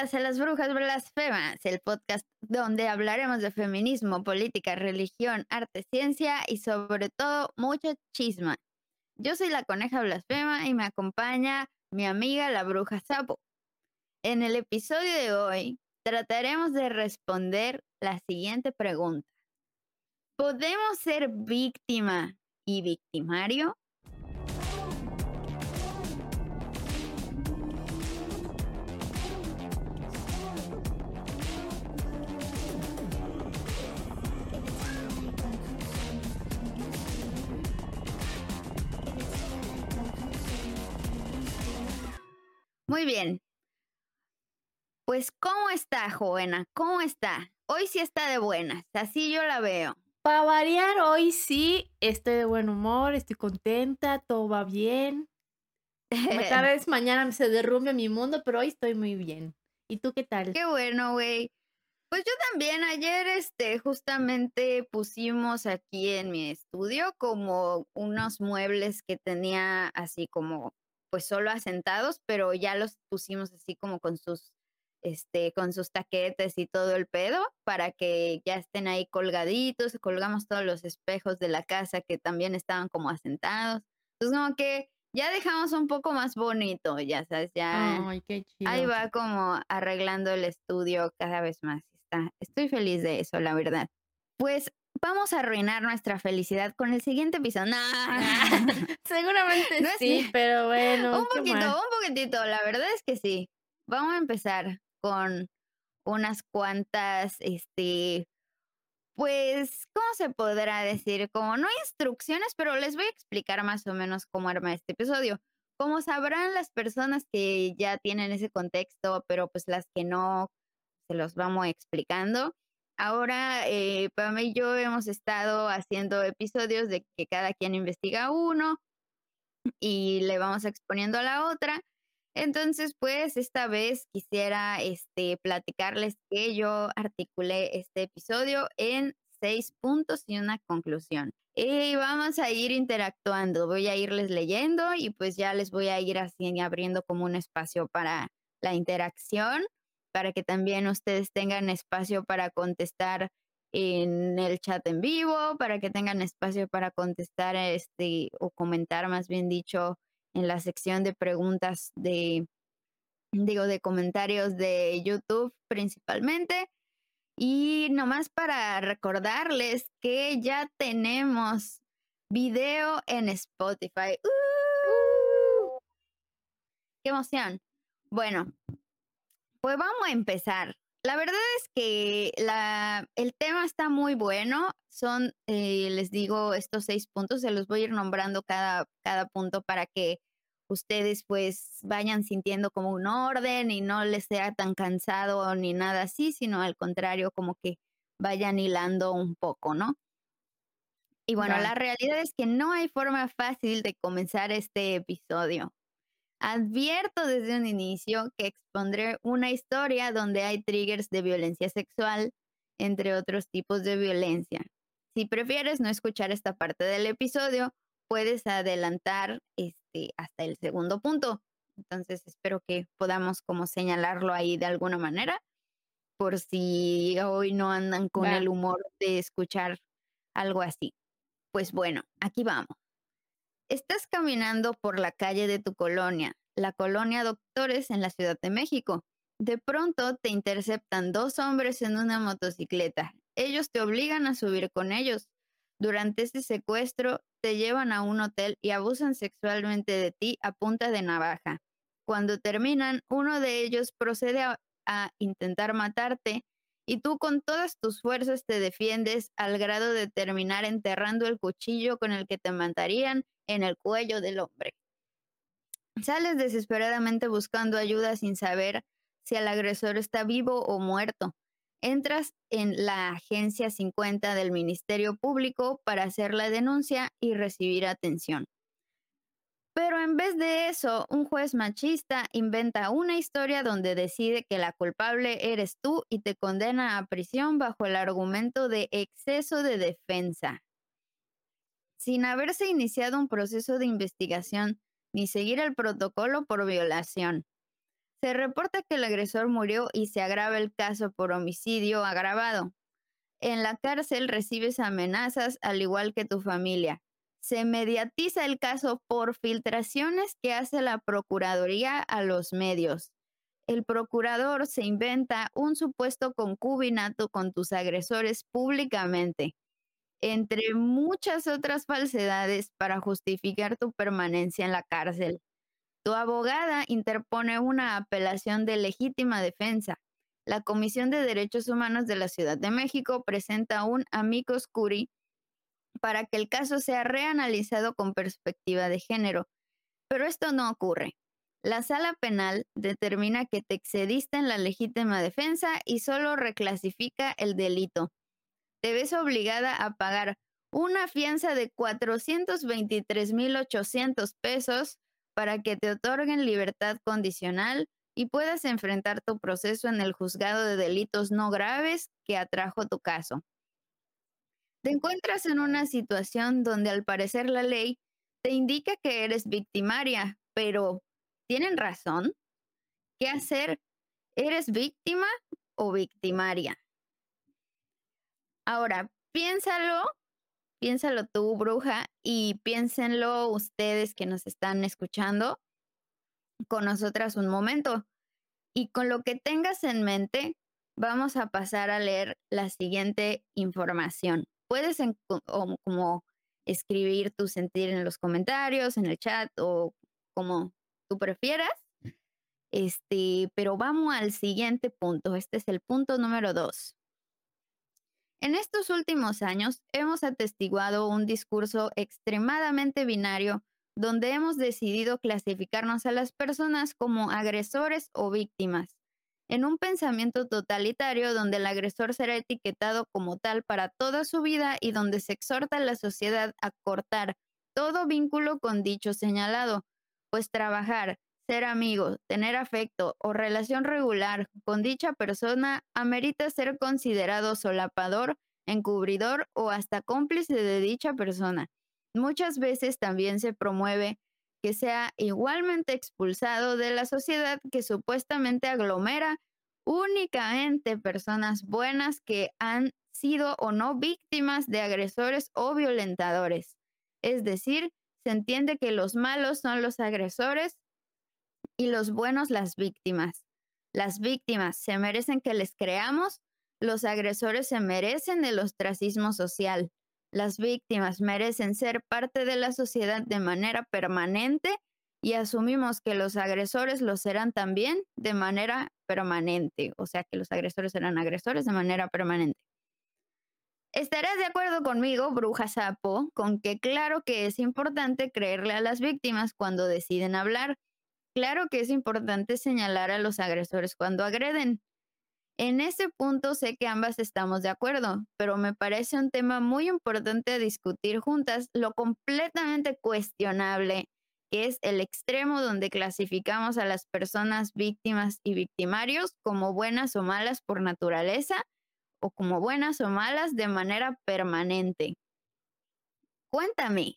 A las Brujas Blasfemas, el podcast donde hablaremos de feminismo, política, religión, arte, ciencia y sobre todo mucha chisma. Yo soy la coneja blasfema y me acompaña mi amiga la bruja sapo. En el episodio de hoy trataremos de responder la siguiente pregunta. ¿Podemos ser víctima y victimario? Muy bien. Pues, ¿cómo está, Joena? ¿Cómo está? Hoy sí está de buenas, así yo la veo. Para variar, hoy sí estoy de buen humor, estoy contenta, todo va bien. Tal vez mañana se derrumbe mi mundo, pero hoy estoy muy bien. ¿Y tú qué tal? Qué bueno, güey. Pues yo también ayer, este, justamente pusimos aquí en mi estudio como unos muebles que tenía así como pues solo asentados, pero ya los pusimos así como con sus, este, con sus taquetes y todo el pedo para que ya estén ahí colgaditos, colgamos todos los espejos de la casa que también estaban como asentados. Entonces como que ya dejamos un poco más bonito, ya sabes, ya Ay, qué chido. ahí va como arreglando el estudio cada vez más. Está, estoy feliz de eso, la verdad. Pues vamos a arruinar nuestra felicidad con el siguiente episodio. Nah. Seguramente No sí, pero bueno. un ¿qué poquito, un poquitito, la verdad es que sí. Vamos a empezar con unas cuantas, este, pues, ¿cómo se podrá decir? Como no instrucciones, pero les voy a explicar más o menos cómo arma este episodio. Como sabrán las personas que ya tienen ese contexto, pero pues las que no, se los vamos explicando. Ahora, eh, Pam y yo hemos estado haciendo episodios de que cada quien investiga uno y le vamos exponiendo a la otra. Entonces, pues esta vez quisiera este, platicarles que yo articulé este episodio en seis puntos y una conclusión. Y vamos a ir interactuando, voy a irles leyendo y pues ya les voy a ir así abriendo como un espacio para la interacción, para que también ustedes tengan espacio para contestar en el chat en vivo, para que tengan espacio para contestar este o comentar más bien dicho en la sección de preguntas de, digo, de comentarios de YouTube principalmente. Y nomás para recordarles que ya tenemos video en Spotify. ¡Uh! ¡Qué emoción! Bueno, pues vamos a empezar. La verdad es que la, el tema está muy bueno. Son, eh, les digo, estos seis puntos. Se los voy a ir nombrando cada, cada punto para que ustedes pues vayan sintiendo como un orden y no les sea tan cansado ni nada así, sino al contrario, como que vayan hilando un poco, ¿no? Y bueno, la realidad es que no hay forma fácil de comenzar este episodio. Advierto desde un inicio que expondré una historia donde hay triggers de violencia sexual, entre otros tipos de violencia. Si prefieres no escuchar esta parte del episodio, puedes adelantar este, hasta el segundo punto. Entonces espero que podamos como señalarlo ahí de alguna manera, por si hoy no andan con el humor de escuchar algo así. Pues bueno, aquí vamos. Estás caminando por la calle de tu colonia, la colonia Doctores en la Ciudad de México. De pronto te interceptan dos hombres en una motocicleta. Ellos te obligan a subir con ellos. Durante este secuestro te llevan a un hotel y abusan sexualmente de ti a punta de navaja. Cuando terminan, uno de ellos procede a, a intentar matarte y tú con todas tus fuerzas te defiendes al grado de terminar enterrando el cuchillo con el que te matarían en el cuello del hombre. Sales desesperadamente buscando ayuda sin saber si el agresor está vivo o muerto. Entras en la agencia 50 del Ministerio Público para hacer la denuncia y recibir atención. Pero en vez de eso, un juez machista inventa una historia donde decide que la culpable eres tú y te condena a prisión bajo el argumento de exceso de defensa. Sin haberse iniciado un proceso de investigación ni seguir el protocolo por violación. Se reporta que el agresor murió y se agrava el caso por homicidio agravado. En la cárcel recibes amenazas al igual que tu familia. Se mediatiza el caso por filtraciones que hace la Procuraduría a los medios. El procurador se inventa un supuesto concubinato con tus agresores públicamente, entre muchas otras falsedades para justificar tu permanencia en la cárcel. Tu abogada interpone una apelación de legítima defensa. La Comisión de Derechos Humanos de la Ciudad de México presenta un amicus curi para que el caso sea reanalizado con perspectiva de género. Pero esto no ocurre. La sala penal determina que te excediste en la legítima defensa y solo reclasifica el delito. Te ves obligada a pagar una fianza de 423.800 pesos para que te otorguen libertad condicional y puedas enfrentar tu proceso en el juzgado de delitos no graves que atrajo tu caso. Te encuentras en una situación donde al parecer la ley te indica que eres victimaria, pero ¿tienen razón? ¿Qué hacer? ¿Eres víctima o victimaria? Ahora, piénsalo Piénsalo tú, bruja, y piénsenlo ustedes que nos están escuchando con nosotras un momento. Y con lo que tengas en mente, vamos a pasar a leer la siguiente información. Puedes como escribir tu sentir en los comentarios, en el chat o como tú prefieras. Este, pero vamos al siguiente punto. Este es el punto número dos. En estos últimos años hemos atestiguado un discurso extremadamente binario donde hemos decidido clasificarnos a las personas como agresores o víctimas, en un pensamiento totalitario donde el agresor será etiquetado como tal para toda su vida y donde se exhorta a la sociedad a cortar todo vínculo con dicho señalado, pues trabajar, ser amigo, tener afecto o relación regular con dicha persona amerita ser considerado solapador, encubridor o hasta cómplice de dicha persona. Muchas veces también se promueve que sea igualmente expulsado de la sociedad que supuestamente aglomera únicamente personas buenas que han sido o no víctimas de agresores o violentadores. Es decir, se entiende que los malos son los agresores y los buenos las víctimas. Las víctimas se merecen que les creamos, los agresores se merecen el ostracismo social. Las víctimas merecen ser parte de la sociedad de manera permanente y asumimos que los agresores lo serán también de manera permanente, o sea que los agresores serán agresores de manera permanente. Estarás de acuerdo conmigo, bruja sapo, con que claro que es importante creerle a las víctimas cuando deciden hablar, Claro que es importante señalar a los agresores cuando agreden. En ese punto sé que ambas estamos de acuerdo, pero me parece un tema muy importante a discutir juntas lo completamente cuestionable que es el extremo donde clasificamos a las personas víctimas y victimarios como buenas o malas por naturaleza o como buenas o malas de manera permanente. Cuéntame,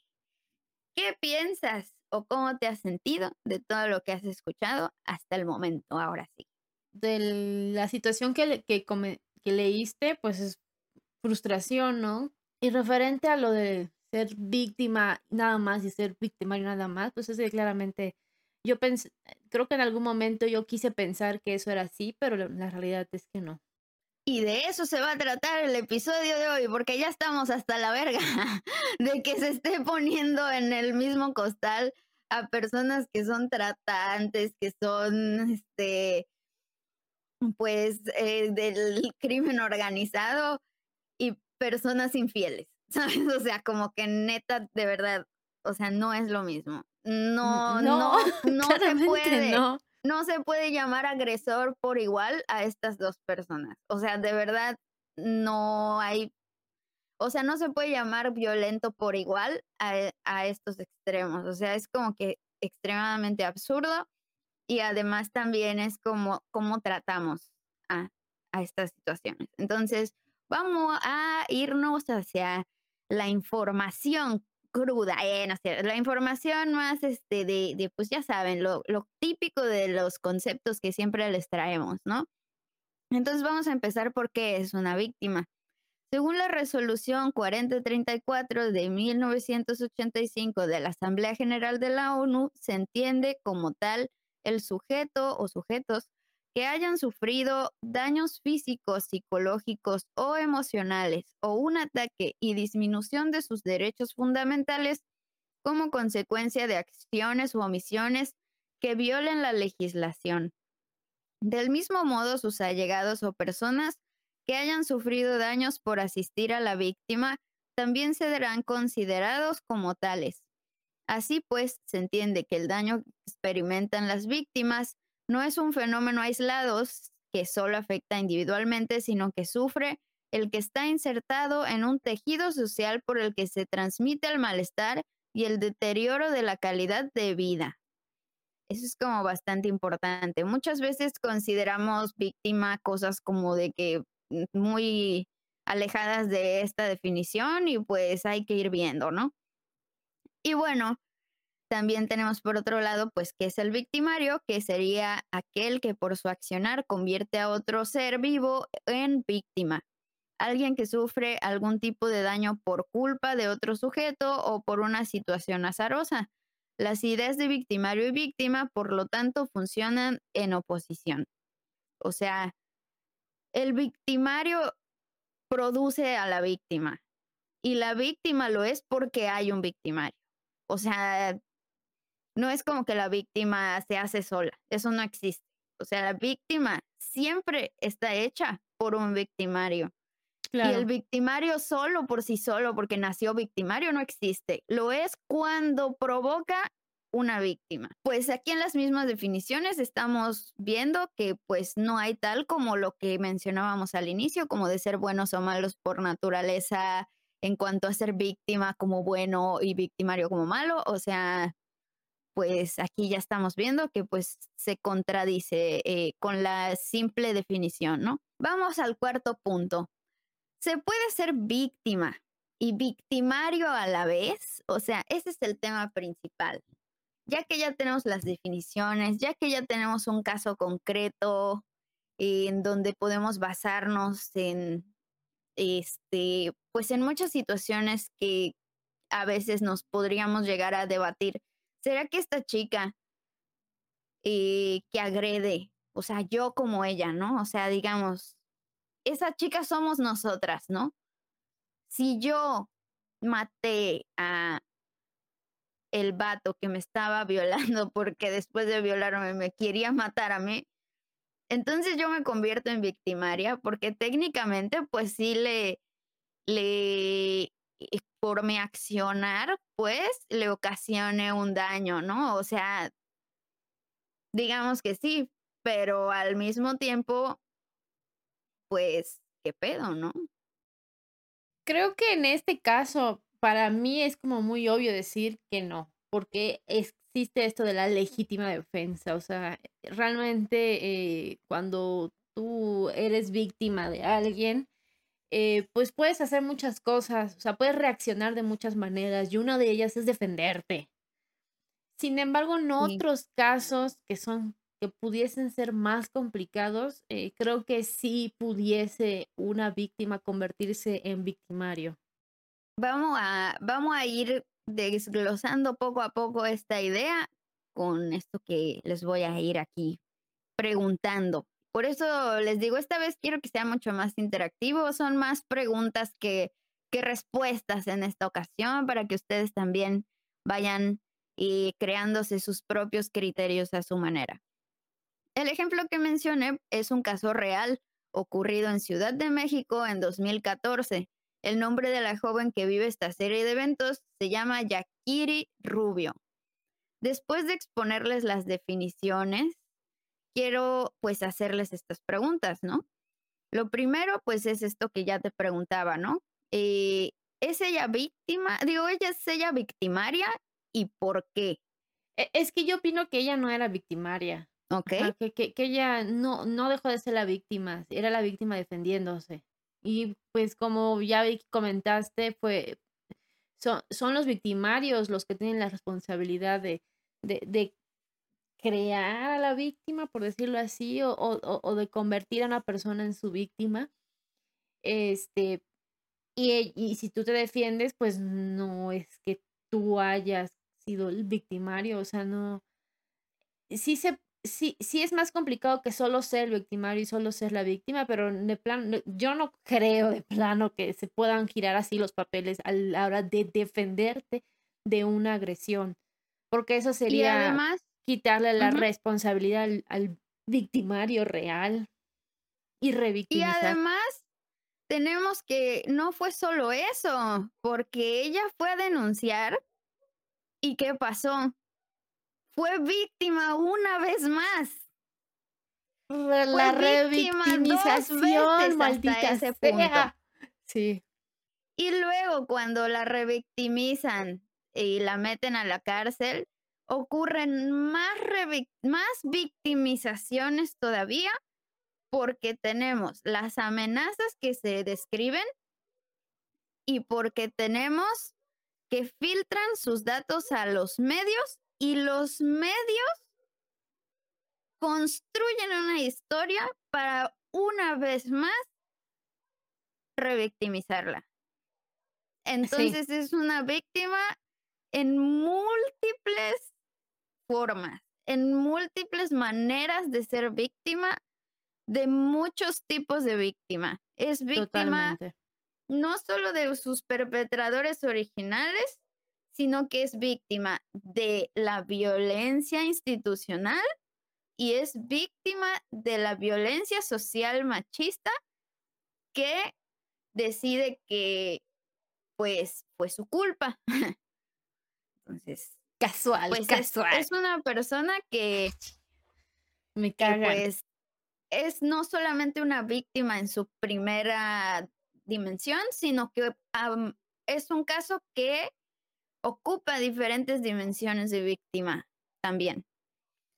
¿qué piensas? O cómo te has sentido de todo lo que has escuchado hasta el momento, ahora sí. De la situación que, que, que leíste, pues es frustración, ¿no? Y referente a lo de ser víctima nada más y ser victimario nada más, pues es claramente, yo creo que en algún momento yo quise pensar que eso era así, pero la realidad es que no. Y de eso se va a tratar el episodio de hoy, porque ya estamos hasta la verga de que se esté poniendo en el mismo costal a personas que son tratantes, que son, este, pues, eh, del crimen organizado y personas infieles, ¿sabes? O sea, como que neta, de verdad, o sea, no es lo mismo. No, no, no, se puede. No no se puede llamar agresor por igual a estas dos personas. O sea, de verdad, no hay, o sea, no se puede llamar violento por igual a, estos extremos. O sea, es como que extremadamente absurdo y además también es como cómo tratamos a, a estas situaciones. Entonces, vamos a irnos hacia la información cruda, eh, no la información más, este, de, de pues ya saben, lo, lo típico de los conceptos que siempre les traemos, ¿no? Entonces vamos a empezar por qué es una víctima. Según la resolución 4034 de 1985 de la Asamblea General de la ONU, se entiende como tal el sujeto o sujetos que hayan sufrido daños físicos, psicológicos o emocionales o un ataque y disminución de sus derechos fundamentales como consecuencia de acciones u omisiones que violen la legislación. Del mismo modo, sus allegados o personas que hayan sufrido daños por asistir a la víctima también serán considerados como tales. Así pues, se entiende que el daño que experimentan las víctimas no es un fenómeno aislado que solo afecta individualmente, sino que sufre el que está insertado en un tejido social por el que se transmite el malestar y el deterioro de la calidad de vida. Eso es como bastante importante. Muchas veces consideramos víctima cosas como de que mm, muy alejadas de esta definición y pues hay que ir viendo, ¿no? Y bueno, también tenemos por otro lado, pues, que es el victimario, que sería aquel que por su accionar convierte a otro ser vivo en víctima. Alguien que sufre algún tipo de daño por culpa de otro sujeto o por una situación azarosa. Las ideas de victimario y víctima, por lo tanto, funcionan en oposición. O sea, el victimario produce a la víctima y la víctima lo es porque hay un victimario. O sea, no es como que la víctima se hace sola, eso no existe. O sea, la víctima siempre está hecha por un victimario. Y el victimario solo por sí solo, porque nació victimario, no existe. Lo es cuando provoca una víctima. Pues aquí en las mismas definiciones estamos viendo que pues no hay tal como lo que mencionábamos al inicio, como de ser buenos o malos por naturaleza en cuanto a ser víctima como bueno y victimario como malo. O sea, pues aquí ya estamos viendo que pues se contradice eh, con la simple definición, ¿no? Vamos al cuarto punto. ¿Se puede ser víctima y victimario a la vez? O sea, ese es el tema principal. Ya que ya tenemos las definiciones, ya que ya tenemos un caso concreto en donde podemos basarnos en, este, pues en muchas situaciones que a veces nos podríamos llegar a debatir ¿será que esta chica eh, que agrede, o sea, yo como ella, ¿no? O sea, digamos, esa chica somos nosotras, ¿no? Si yo maté a el vato que me estaba violando porque después de violarme me quería matar a mí, entonces yo me convierto en victimaria porque técnicamente pues sí le, le por mi accionar, pues le ocasione un daño, ¿no? O sea, digamos que sí, pero al mismo tiempo, pues, ¿qué pedo, no? Creo que en este caso, para mí es como muy obvio decir que no, porque existe esto de la legítima defensa, o sea, realmente eh, cuando tú eres víctima de alguien, eh, pues puedes hacer muchas cosas, o sea, puedes reaccionar de muchas maneras y una de ellas es defenderte. Sin embargo, en otros casos que son que pudiesen ser más complicados, eh, creo que sí pudiese una víctima convertirse en victimario. Vamos a, vamos a ir desglosando poco a poco esta idea con esto que les voy a ir aquí preguntando. Por eso les digo, esta vez quiero que sea mucho más interactivo. Son más preguntas que, que respuestas en esta ocasión para que ustedes también vayan y eh, creándose sus propios criterios a su manera. El ejemplo que mencioné es un caso real ocurrido en Ciudad de México en 2014. El nombre de la joven que vive esta serie de eventos se llama Yakiri Rubio. Después de exponerles las definiciones, quiero pues hacerles estas preguntas, ¿no? Lo primero pues es esto que ya te preguntaba, ¿no? Eh, ¿Es ella víctima? Digo, ella es ella victimaria y por qué? E, es que yo opino que ella no era victimaria. Ok. que, que, que, ella no, no dejó de ser la víctima, era la víctima defendiéndose. Y pues como ya comentaste, fue son, son los victimarios los que tienen la responsabilidad de, de, de crear a la víctima, por decirlo así, o, o, o, de convertir a una persona en su víctima. Este, y, y si tú te defiendes, pues no es que tú hayas sido el victimario, o sea, no. Sí se, sí, sí es más complicado que solo ser el victimario y solo ser la víctima, pero de plano, yo no creo de plano que se puedan girar así los papeles a la hora de defenderte de una agresión, porque eso sería además, quitarle la responsabilidad al, al victimario real y y revictimizar. además tenemos que no fue solo eso, porque ella fue a denunciar y ¿qué pasó? Fue víctima una vez más. Re- Fue La revictimización, maldita ese punto. Sí, Y luego cuando la revictimizan y la meten a la cárcel, ocurren más, más victimizaciones todavía porque tenemos las amenazas que se describen y porque tenemos que filtran sus datos a los medios y los medios construyen una historia para una vez más revictimizarla. sí, Entonces es una víctima en múltiples formas, en múltiples maneras de ser víctima, de muchos tipos de víctima. Es víctima totalmente. no solo de sus perpetradores originales, sino que es víctima de la violencia institucional y es víctima de la violencia social machista que decide que pues fue su culpa. Entonces, Casual, pues es, casual. es una persona que, Me que cagan. pues es no solamente una víctima en su primera dimensión, sino que es un caso que ocupa diferentes dimensiones de víctima también.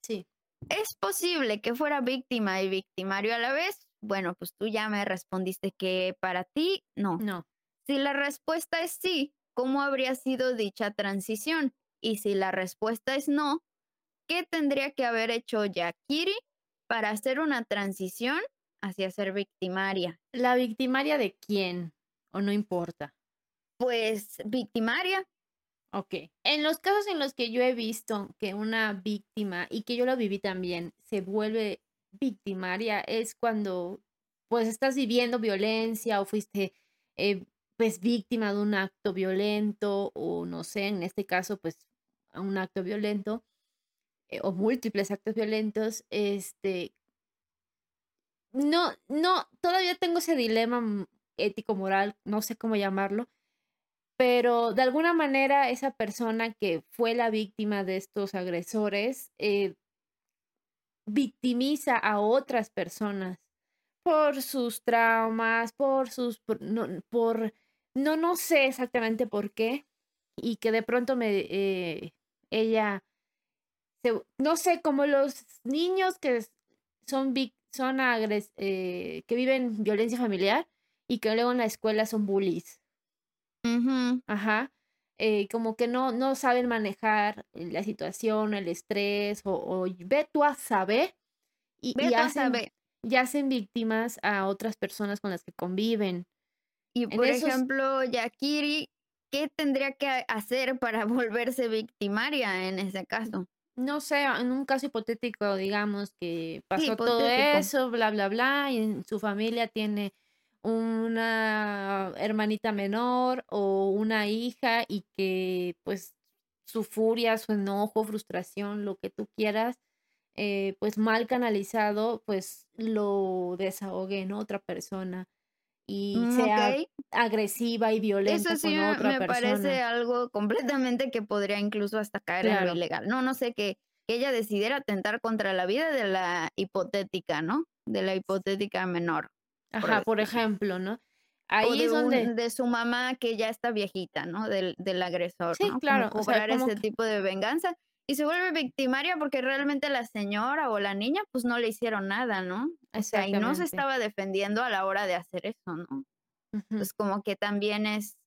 Sí, ¿Es posible que fuera víctima y victimario a la vez? Bueno, pues tú ya me respondiste que para ti no. no. Si la respuesta es sí, ¿cómo habría sido dicha transición? Y si la respuesta es no, ¿qué tendría que haber hecho Yakiri para hacer una transición hacia ser victimaria? ¿La victimaria de quién? ¿O no importa? Pues victimaria. Ok. En los casos en los que yo he visto que una víctima, y que yo lo viví también, se vuelve victimaria, es cuando pues estás viviendo violencia o fuiste eh, pues víctima de un acto violento o no sé, en este caso pues a un acto violento eh, o múltiples actos violentos, este, no, no, todavía tengo ese dilema ético-moral, no sé cómo llamarlo, pero de alguna manera esa persona que fue la víctima de estos agresores eh, victimiza a otras personas por sus traumas, por sus, por, no, por, no, no sé exactamente por qué, y que de pronto me, eh, ella, se, no sé, como los niños que son, son agres, eh, que viven violencia familiar y que luego en la escuela son bullies. Ajá. eh, como que no, no saben manejar la situación, el estrés, o, o ve tú a saber y, y hacen, saber. y hacen víctimas a otras personas con las que conviven. Y por esos, ejemplo, Yakiri, ¿qué tendría que hacer para volverse victimaria en ese caso? no sé, en un caso hipotético, digamos que Sí, pasó todo eso, bla, bla, bla, y en su familia tiene una hermanita menor o una hija y que pues su furia, su enojo, frustración, lo que tú quieras, eh, pues mal canalizado, pues lo desahogue en otra persona y Mm, sea agresiva y Eso violenta sí con me, otra me parece algo completamente que podría incluso hasta caer en lo Claro. ilegal. No, no sé, que, que ella decidiera atentar contra la vida de la hipotética, ¿no? De la hipotética menor, Ajá, por ejemplo, ¿no? O Ahí de, es donde, un, de su mamá que ya está viejita, ¿no? Del, del agresor, sí, ¿no? Como claro, o sea, como ese que, tipo de venganza. Y se vuelve victimaria porque realmente la señora o la niña pues no le hicieron nada, ¿no? O sea, y no se estaba defendiendo a la hora de hacer eso, ¿no? Ujú. Pues como que también es,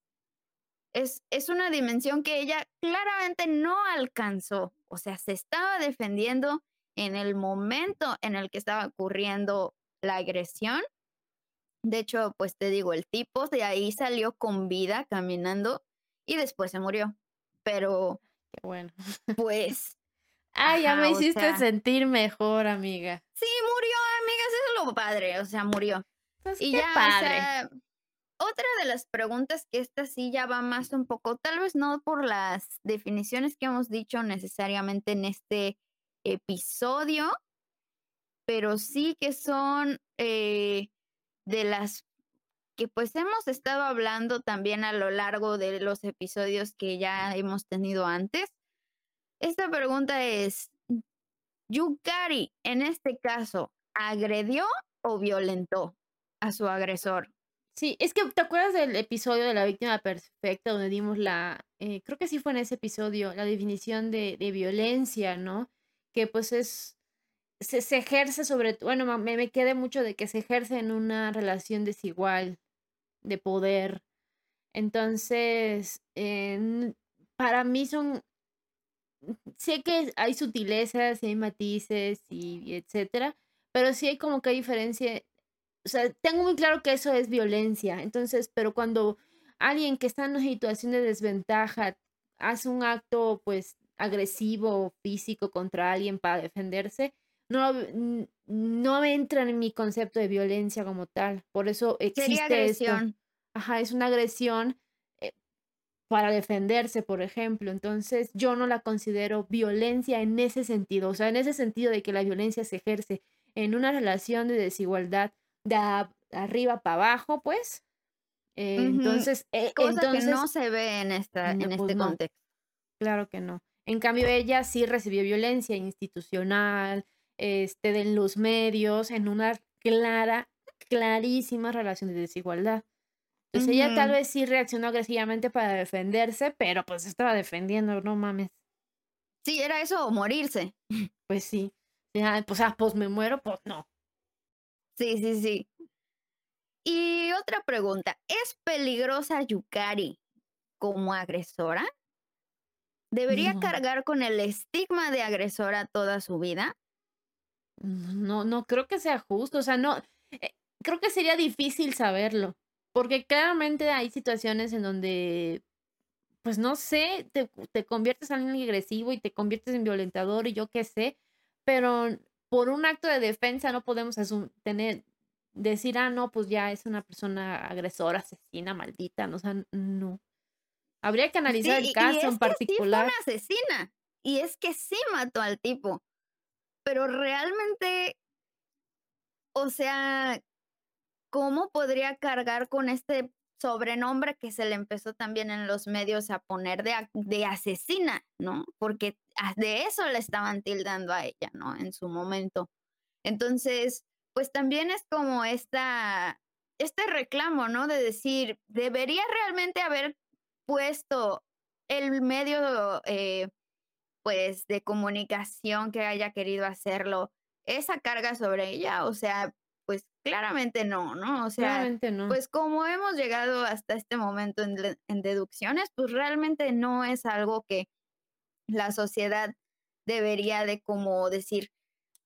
es, es una dimensión que ella claramente no alcanzó. O sea, se estaba defendiendo en el momento en el que estaba ocurriendo la agresión. De hecho, pues te digo, el tipo de ahí salió con vida caminando y después se murió. Pero, Qué bueno. pues, Ah, ya me Ajá, hiciste sea- sentir mejor, amiga. sí, murió, amigas, eso es lo padre, o sea, murió. Pues Y qué ya, o padre. sea, otra de las preguntas que esta sí ya va más un poco, tal vez no por las definiciones que hemos dicho necesariamente en este episodio, pero sí que son eh, de las que pues hemos estado hablando también a lo largo de los episodios que ya hemos tenido antes. Esta pregunta es, ¿Yukari en este caso agredió o violentó a su agresor? Sí, es que ¿te acuerdas del episodio de la víctima perfecta donde dimos la, eh, creo que sí fue en ese episodio, la definición de, violencia, ¿no? Que pues es, se, se ejerce sobre, bueno, me, me quedé mucho de que se ejerce en una relación desigual de poder. Entonces, en- para mí son, sé que hay sutilezas y hay matices y, etcétera, pero sí hay como que diferencia o sea, tengo muy claro que eso es violencia. Entonces, pero cuando alguien que está en una situación de desventaja hace un acto, pues, agresivo físico contra alguien para defenderse, no, no entra en mi concepto de violencia como tal. Por eso Sería existe esto. agresión. Ajá, es una agresión eh, para defenderse, por ejemplo. Entonces, yo no la considero violencia en ese sentido. O sea, en ese sentido de que la violencia se ejerce en una relación de desigualdad de arriba para abajo, pues. eh, Entonces, eh, Cosa entonces, que no se ve en, esta, no, en pues este no. contexto. claro que no. En cambio, ella sí recibió violencia institucional, este, de los medios, en una clara, clarísima relación de desigualdad. Entonces ella tal vez sí reaccionó agresivamente para defenderse, pero pues estaba defendiendo, no mames. Sí, era eso o morirse. Pues sí. Ya, pues, ah, pues me muero, pues no. Sí, sí, sí. Y otra pregunta, ¿es peligrosa Yukari como agresora? ¿Debería No. cargar con el estigma de agresora toda su vida? No, no creo que sea justo. O sea, no. eh, creo que sería difícil saberlo. Porque claramente hay situaciones en donde, pues no sé, te, te conviertes en alguien agresivo y te conviertes en violentador y yo qué sé. Pero por un acto de defensa no podemos asum- tener, decir, ah, no, pues ya es una persona agresora, asesina, maldita. No, o sea, no. Habría que analizar Sí, el y caso es en que sí particular. fue una asesina. Y es que sí mató al tipo. Pero realmente, o sea, ¿cómo podría cargar con este sobrenombre que se le empezó también en los medios a poner de, de asesina, ¿no? Porque de eso le estaban tildando a ella, ¿no? En su momento. Entonces, pues también es como esta, este reclamo, ¿no? De decir, debería realmente haber puesto el medio, eh, pues, de comunicación que haya querido hacerlo, esa carga sobre ella, o sea, pues claramente no, ¿no? O sea, Claramente no. pues como hemos llegado hasta este momento en, deducciones, pues realmente no es algo que la sociedad debería de como decir,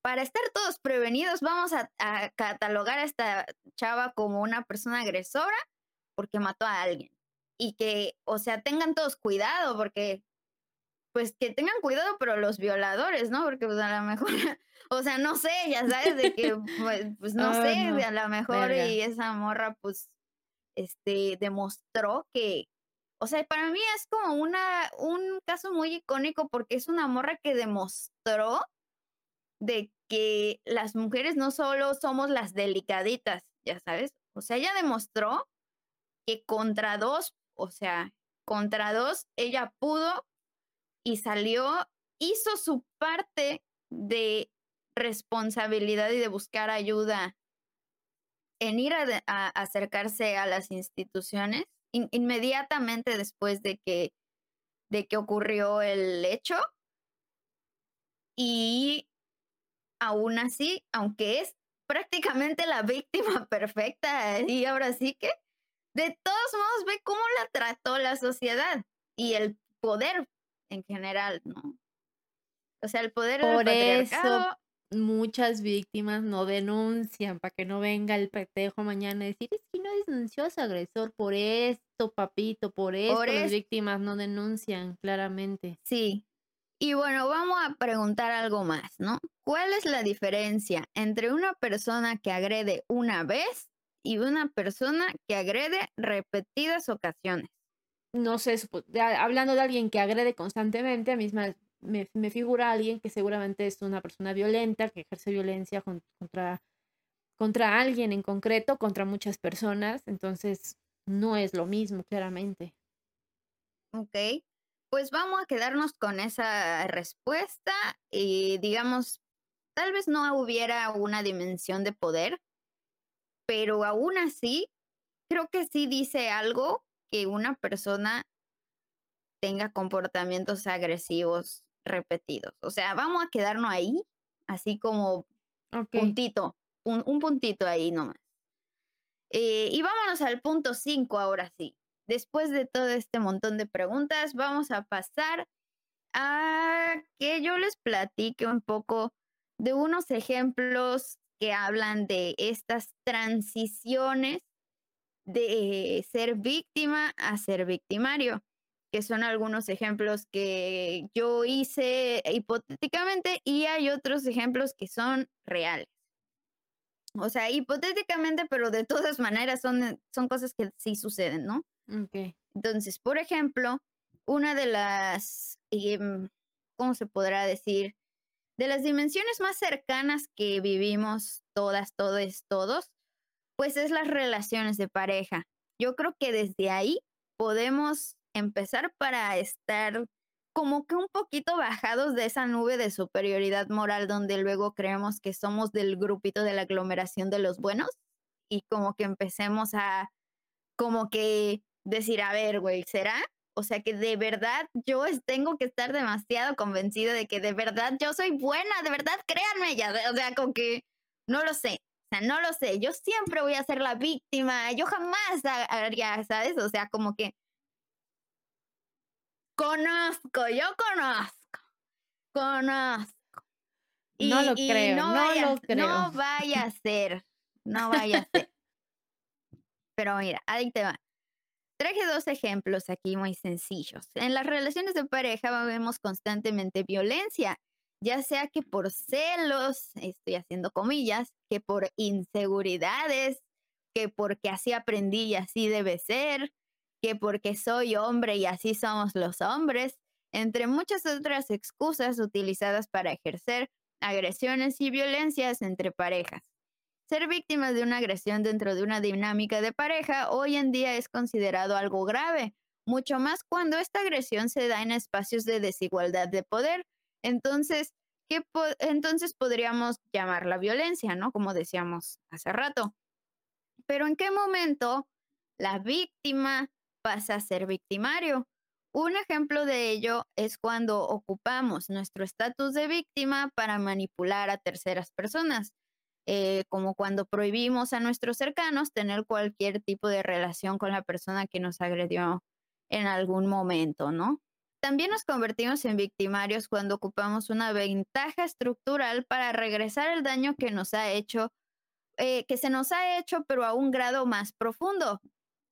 para estar todos prevenidos, vamos a, a catalogar a esta chava como una persona agresora porque mató a alguien. Y que, o sea, tengan todos cuidado porque, pues que tengan cuidado, pero los violadores, ¿no? Porque pues a lo mejor, o sea, no sé, ya sabes, de que, pues, pues, no sé, no, a lo mejor verga. y esa morra, pues, este, demostró que, o sea, para mí es como una, un caso muy icónico porque es una morra que demostró de que las mujeres no solo somos las delicaditas, ya sabes, o sea, ella demostró que contra dos, o sea, contra dos, ella pudo y salió, hizo su parte de responsabilidad y de buscar ayuda en ir a, acercarse a las instituciones in- inmediatamente después de que, de que ocurrió el hecho. Y aún así, aunque es prácticamente la víctima perfecta, y ahora sí que, de todos modos ve cómo la trató la sociedad y el poder en general, ¿no? O sea, el poder Por del eso muchas víctimas no denuncian para que no venga el petejo mañana a decir, es que no denunció a su agresor por esto, papito, por esto Por las es- víctimas no denuncian claramente. Sí. Y bueno, vamos a preguntar algo más, ¿no? ¿Cuál es la diferencia entre una persona que agrede una vez y una persona que agrede repetidas ocasiones? No sé, hablando de alguien que agrede constantemente, a mí me, me, figura alguien que seguramente es una persona violenta, que ejerce violencia con- contra, contra alguien en concreto, contra muchas personas, entonces no es lo mismo, claramente. ¿Ok? Pues vamos a quedarnos con esa respuesta y digamos, tal vez no hubiera una dimensión de poder, pero aún así, creo que sí dice algo que una persona tenga comportamientos agresivos repetidos. O sea, vamos a quedarnos ahí, así como puntito, un, un puntito ahí nomás. Eh, y vámonos al punto 5 ahora sí. Después de todo este montón de preguntas, vamos a pasar a que yo les platique un poco de unos ejemplos que hablan de estas transiciones de ser víctima a ser victimario, que son algunos ejemplos que yo hice hipotéticamente y hay otros ejemplos que son reales. O sea, hipotéticamente, pero de todas maneras son, son cosas que sí suceden, ¿no? Ok. Entonces, por ejemplo, una de las, em, ¿cómo se podrá decir? De las dimensiones más cercanas que vivimos todas, todos, todos, pues es las relaciones de pareja. Yo creo que desde ahí podemos empezar para estar como que un poquito bajados de esa nube de superioridad moral donde luego creemos que somos del grupito de la aglomeración de los buenos y como que empecemos a como que decir, a ver, güey, ¿será? O sea que de verdad yo tengo que estar demasiado convencida de que de verdad yo soy buena, de verdad, créanme ya, o sea, como que no lo sé, sea, no lo sé, yo siempre voy a ser la víctima, yo jamás ha- haría, ¿sabes? O sea, como que conozco, yo conozco, conozco. No lo creo, no vaya, lo creo. No vaya a ser, no vaya a ser. Pero mira, ahí te va. Traje dos ejemplos aquí muy sencillos. En las relaciones de pareja vemos constantemente violencia, ya sea que por celos, estoy haciendo comillas, que por inseguridades, que porque así aprendí y así debe ser, que porque soy hombre y así somos los hombres, entre muchas otras excusas utilizadas para ejercer agresiones y violencias entre parejas. Ser víctima de una agresión dentro de una dinámica de pareja hoy en día es considerado algo grave, mucho más cuando esta agresión se da en espacios de desigualdad de poder. Entonces, ¿qué entonces podríamos llamarla violencia, ¿no? Como decíamos hace rato. Pero ¿en qué momento la víctima pasa a ser victimario? Un ejemplo de ello es cuando ocupamos nuestro estatus de víctima para manipular a terceras personas eh, como cuando prohibimos a nuestros cercanos tener cualquier tipo de relación con la persona que nos agredió en algún momento, ¿no? También nos convertimos en victimarios cuando ocupamos una ventaja estructural para regresar el daño que nos ha hecho, eh, que se nos ha hecho, pero a un grado más profundo.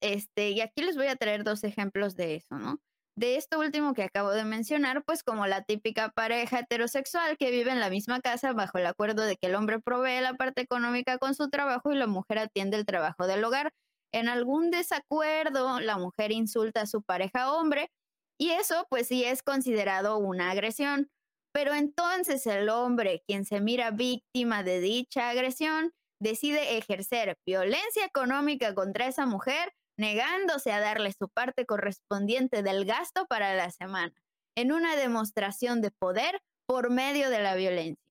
Este, y aquí les voy a traer dos ejemplos de eso, ¿no? De esto último que acabo de mencionar, pues como la típica pareja heterosexual que vive en la misma casa bajo el acuerdo de que el hombre provee la parte económica con su trabajo y la mujer atiende el trabajo del hogar. En algún desacuerdo, la mujer insulta a su pareja hombre y eso pues sí es considerado una agresión. Pero entonces el hombre, quien se mira víctima de dicha agresión, decide ejercer violencia económica contra esa mujer negándose a darle su parte correspondiente del gasto para la semana, en una demostración de poder por medio de la violencia.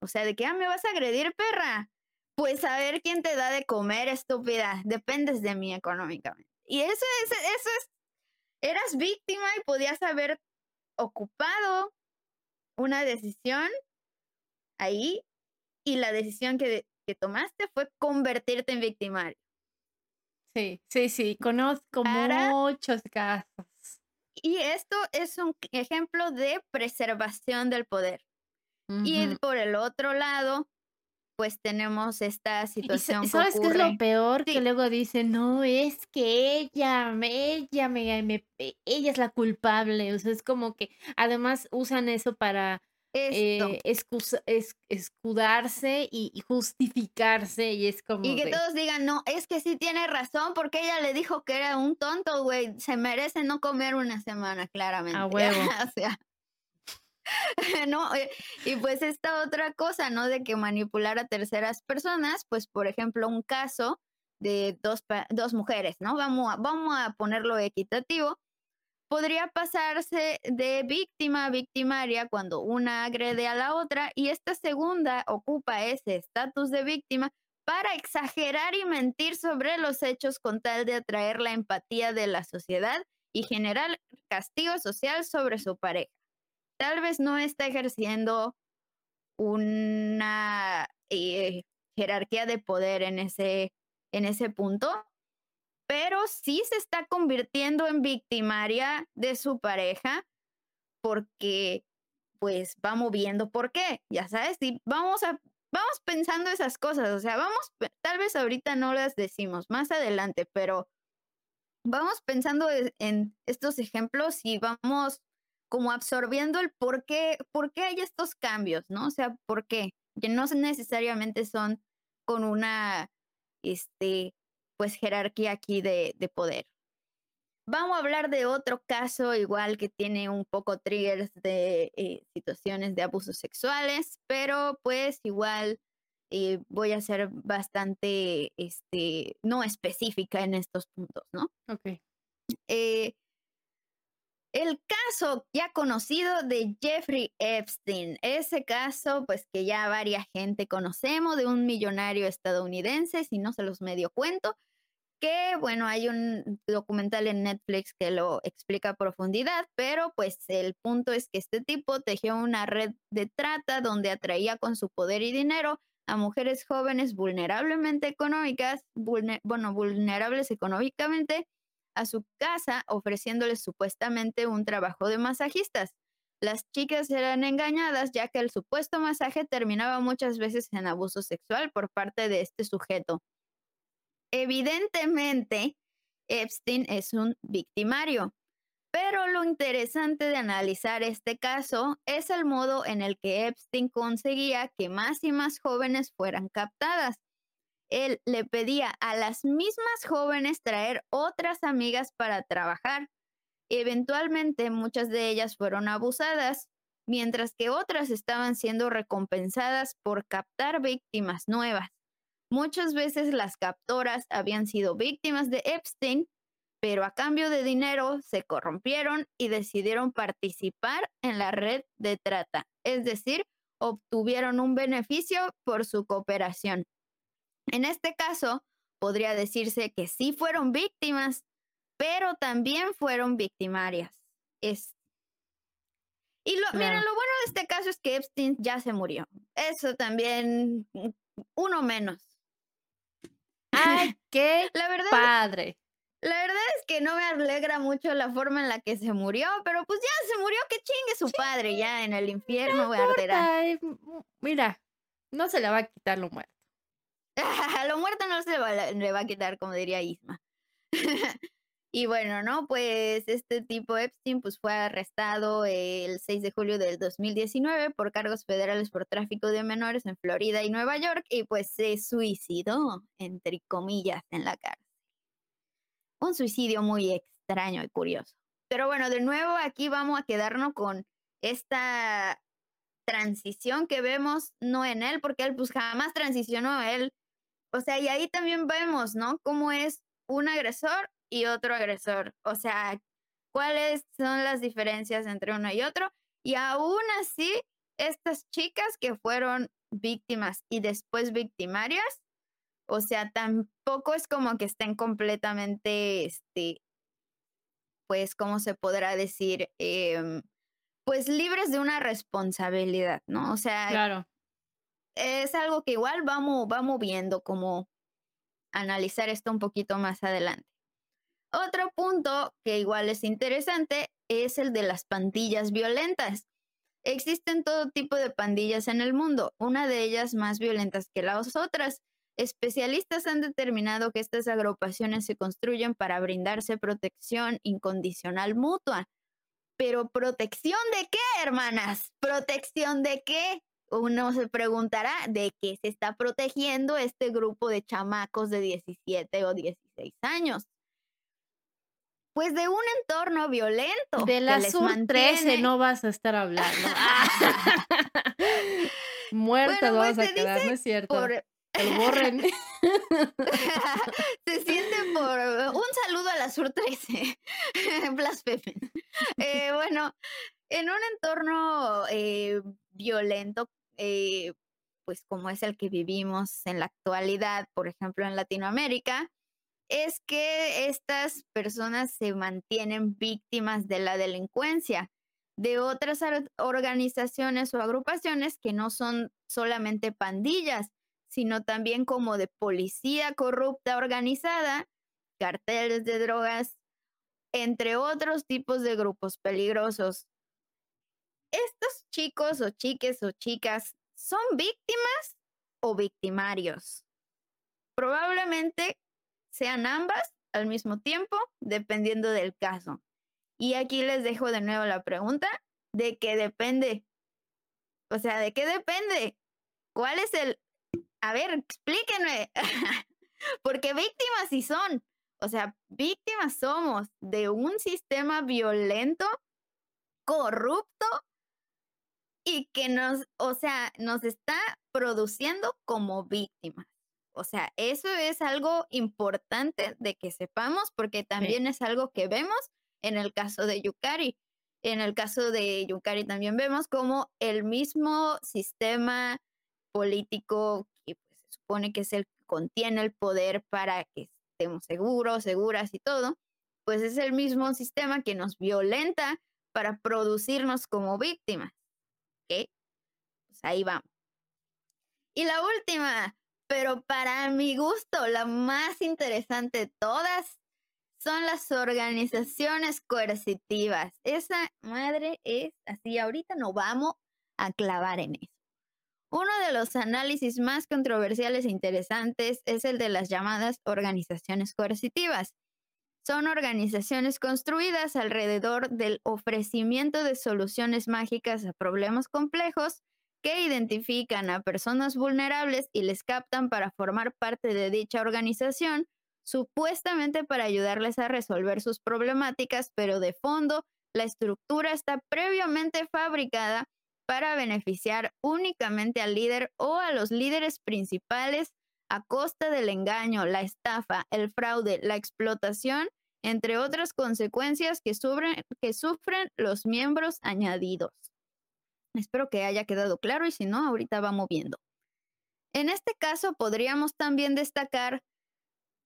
O sea, de que, ah, me vas a agredir, perra. Pues a ver quién te da de comer, estúpida. Dependes de mí económicamente. Y eso es, eso es, eras víctima y podías haber ocupado una decisión ahí y la decisión que, que tomaste fue convertirte en victimario. Sí, sí, sí, conozco muchos casos. Y esto es un ejemplo de preservación del poder. Y por el otro lado, pues tenemos esta situación. ¿Y sabes qué es lo peor? Que luego dicen, no, es que ella, ella, me, ella es la culpable. O sea, es como que además usan eso para eh, escudarse y, justificarse y es como... Y que todos digan, no, es que sí tiene razón porque ella le dijo que era un tonto, güey. Se merece no comer una semana, claramente. A huevo. o sea, ¿no? Eh, y pues esta otra cosa, ¿no? De que manipular a terceras personas, pues por ejemplo, un caso de dos, dos mujeres, ¿no? Vamos a, vamos a ponerlo equitativo. Podría pasarse de víctima a victimaria cuando una agrede a la otra y esta segunda ocupa ese estatus de víctima para exagerar y mentir sobre los hechos con tal de atraer la empatía de la sociedad y generar castigo social sobre su pareja tal vez no está ejerciendo una eh, jerarquía de poder en ese, en ese punto, pero sí se está convirtiendo en victimaria de su pareja porque pues va moviendo. Por qué, ya sabes, y vamos a vamos pensando esas cosas, o sea, vamos tal vez ahorita no las decimos, más adelante, pero vamos pensando en estos ejemplos y vamos como absorbiendo el por qué, por qué hay estos cambios, ¿no? O sea, por qué, que no necesariamente son con una, este, pues jerarquía aquí de, de poder. Vamos a hablar de otro caso igual que tiene un poco triggers de eh, situaciones de abusos sexuales, pero pues igual eh, voy a ser bastante, este, no específica en estos puntos, ¿no? Ok. Eh, el caso ya conocido de Jeffrey Epstein, ese caso pues que ya varia gente conocemos de un millonario estadounidense, si no se los medio cuento, que bueno, hay un documental en Netflix que lo explica a profundidad, pero pues el punto es que este tipo tejió una red de trata donde atraía con su poder y dinero a mujeres jóvenes vulnerablemente económicas, bueno, vulnerables económicamente, a su casa ofreciéndoles supuestamente un trabajo de masajistas. Las chicas eran engañadas ya que el supuesto masaje terminaba muchas veces en abuso sexual por parte de este sujeto. Evidentemente, Epstein es un victimario, pero lo interesante de analizar este caso es el modo en el que Epstein conseguía que más y más jóvenes fueran captadas él le pedía a las mismas jóvenes traer otras amigas para trabajar. Eventualmente muchas de ellas fueron abusadas, mientras que otras estaban siendo recompensadas por captar víctimas nuevas. Muchas veces las captoras habían sido víctimas de Epstein, pero a cambio de dinero se corrompieron y decidieron participar en la red de trata, es decir, obtuvieron un beneficio por su cooperación. En este caso, podría decirse que sí fueron víctimas, pero también fueron victimarias. Es... Y lo, lo bueno de este caso es que Epstein ya se murió. Eso también, mm, uno menos. ¡Ay, qué la verdad, padre! La verdad es que no me alegra mucho la forma en la que se murió, pero pues ya se murió, que chingue su padre, ya en el infierno no Mira, no se le va a quitar lo muerto. lo muerto no se le va a quitar, como diría Isma. y bueno, ¿no? Pues este tipo Epstein pues fue arrestado el 6 de julio del 2019 por cargos federales por tráfico de menores en Florida y Nueva York y pues se suicidó, entre comillas, en la cárcel. Un suicidio muy extraño y curioso. Pero bueno, de nuevo aquí vamos a quedarnos con esta transición que vemos, no en él, porque él pues jamás transicionó, él o sea, y ahí también vemos, ¿no? Cómo es un agresor y otro agresor. O sea, cuáles son las diferencias entre uno y otro. Y aún así, estas chicas que fueron víctimas y después victimarias, o sea, tampoco es como que estén completamente, este, pues, ¿cómo se podrá decir? Em, pues libres de una responsabilidad, ¿no? O sea, claro es algo que igual vamos, vamos viendo como analizar esto un poquito más adelante. Otro punto que igual es interesante es el de las pandillas violentas. Existen todo tipo de pandillas en el mundo, una de ellas más violentas que las otras. Especialistas han determinado que estas agrupaciones se construyen para brindarse protección incondicional mutua. Pero protección de qué, hermanas? ¿Protección de qué? Uno se preguntará de qué se está protegiendo este grupo de chamacos de 17 o 16 años. Pues de un entorno violento. De la Sur 13 no vas a estar hablando. Muertas bueno, vas a quedar, ¿no es cierto? El borren. se siente un saludo a la Sur 13. Blasfemen. Eh, bueno, en un entorno eh, violento, eh, pues como es el que vivimos en la actualidad, por ejemplo en Latinoamérica, es que estas personas se mantienen víctimas de la delincuencia de otras organizaciones o agrupaciones que no son solamente pandillas, sino también como de policía corrupta organizada, carteles de drogas, entre otros tipos de grupos peligrosos. Estos chicos o chiques o chicas son víctimas o victimarios. Probablemente sean ambas al mismo tiempo, dependiendo del caso. Y aquí les dejo de nuevo la pregunta de qué depende. O sea, ¿de qué depende? ¿Cuál es el... A ver, explíquenme. Porque víctimas sí son. O sea, víctimas somos de un sistema violento, corrupto y que nos, o sea, nos está produciendo como víctimas. O sea, eso es algo importante de que sepamos porque también es algo que vemos en el caso de Yukari. En el caso de Yukari también vemos como el mismo sistema político que pues, se supone que es el que contiene el poder para que estemos seguros, seguras y todo, pues es el mismo sistema que nos violenta para producirnos como víctimas. ¿Ok? Pues ahí vamos. Y la última, pero para mi gusto, la más interesante de todas son las organizaciones coercitivas. Esa madre es así, ahorita no vamos a clavar en eso. Uno de los análisis más controversiales e interesantes es el de las llamadas organizaciones coercitivas. Son organizaciones construidas alrededor del ofrecimiento de soluciones mágicas a problemas complejos que identifican a personas vulnerables y les captan para formar parte de dicha organización, supuestamente para ayudarles a resolver sus problemáticas, pero de fondo la estructura está previamente fabricada para beneficiar únicamente al líder o a los líderes principales a costa del engaño, la estafa, el fraude, la explotación, entre otras consecuencias que sufren, los miembros añadidos. Espero que haya quedado claro y si no, ahorita vamos viendo. En este caso, podríamos también destacar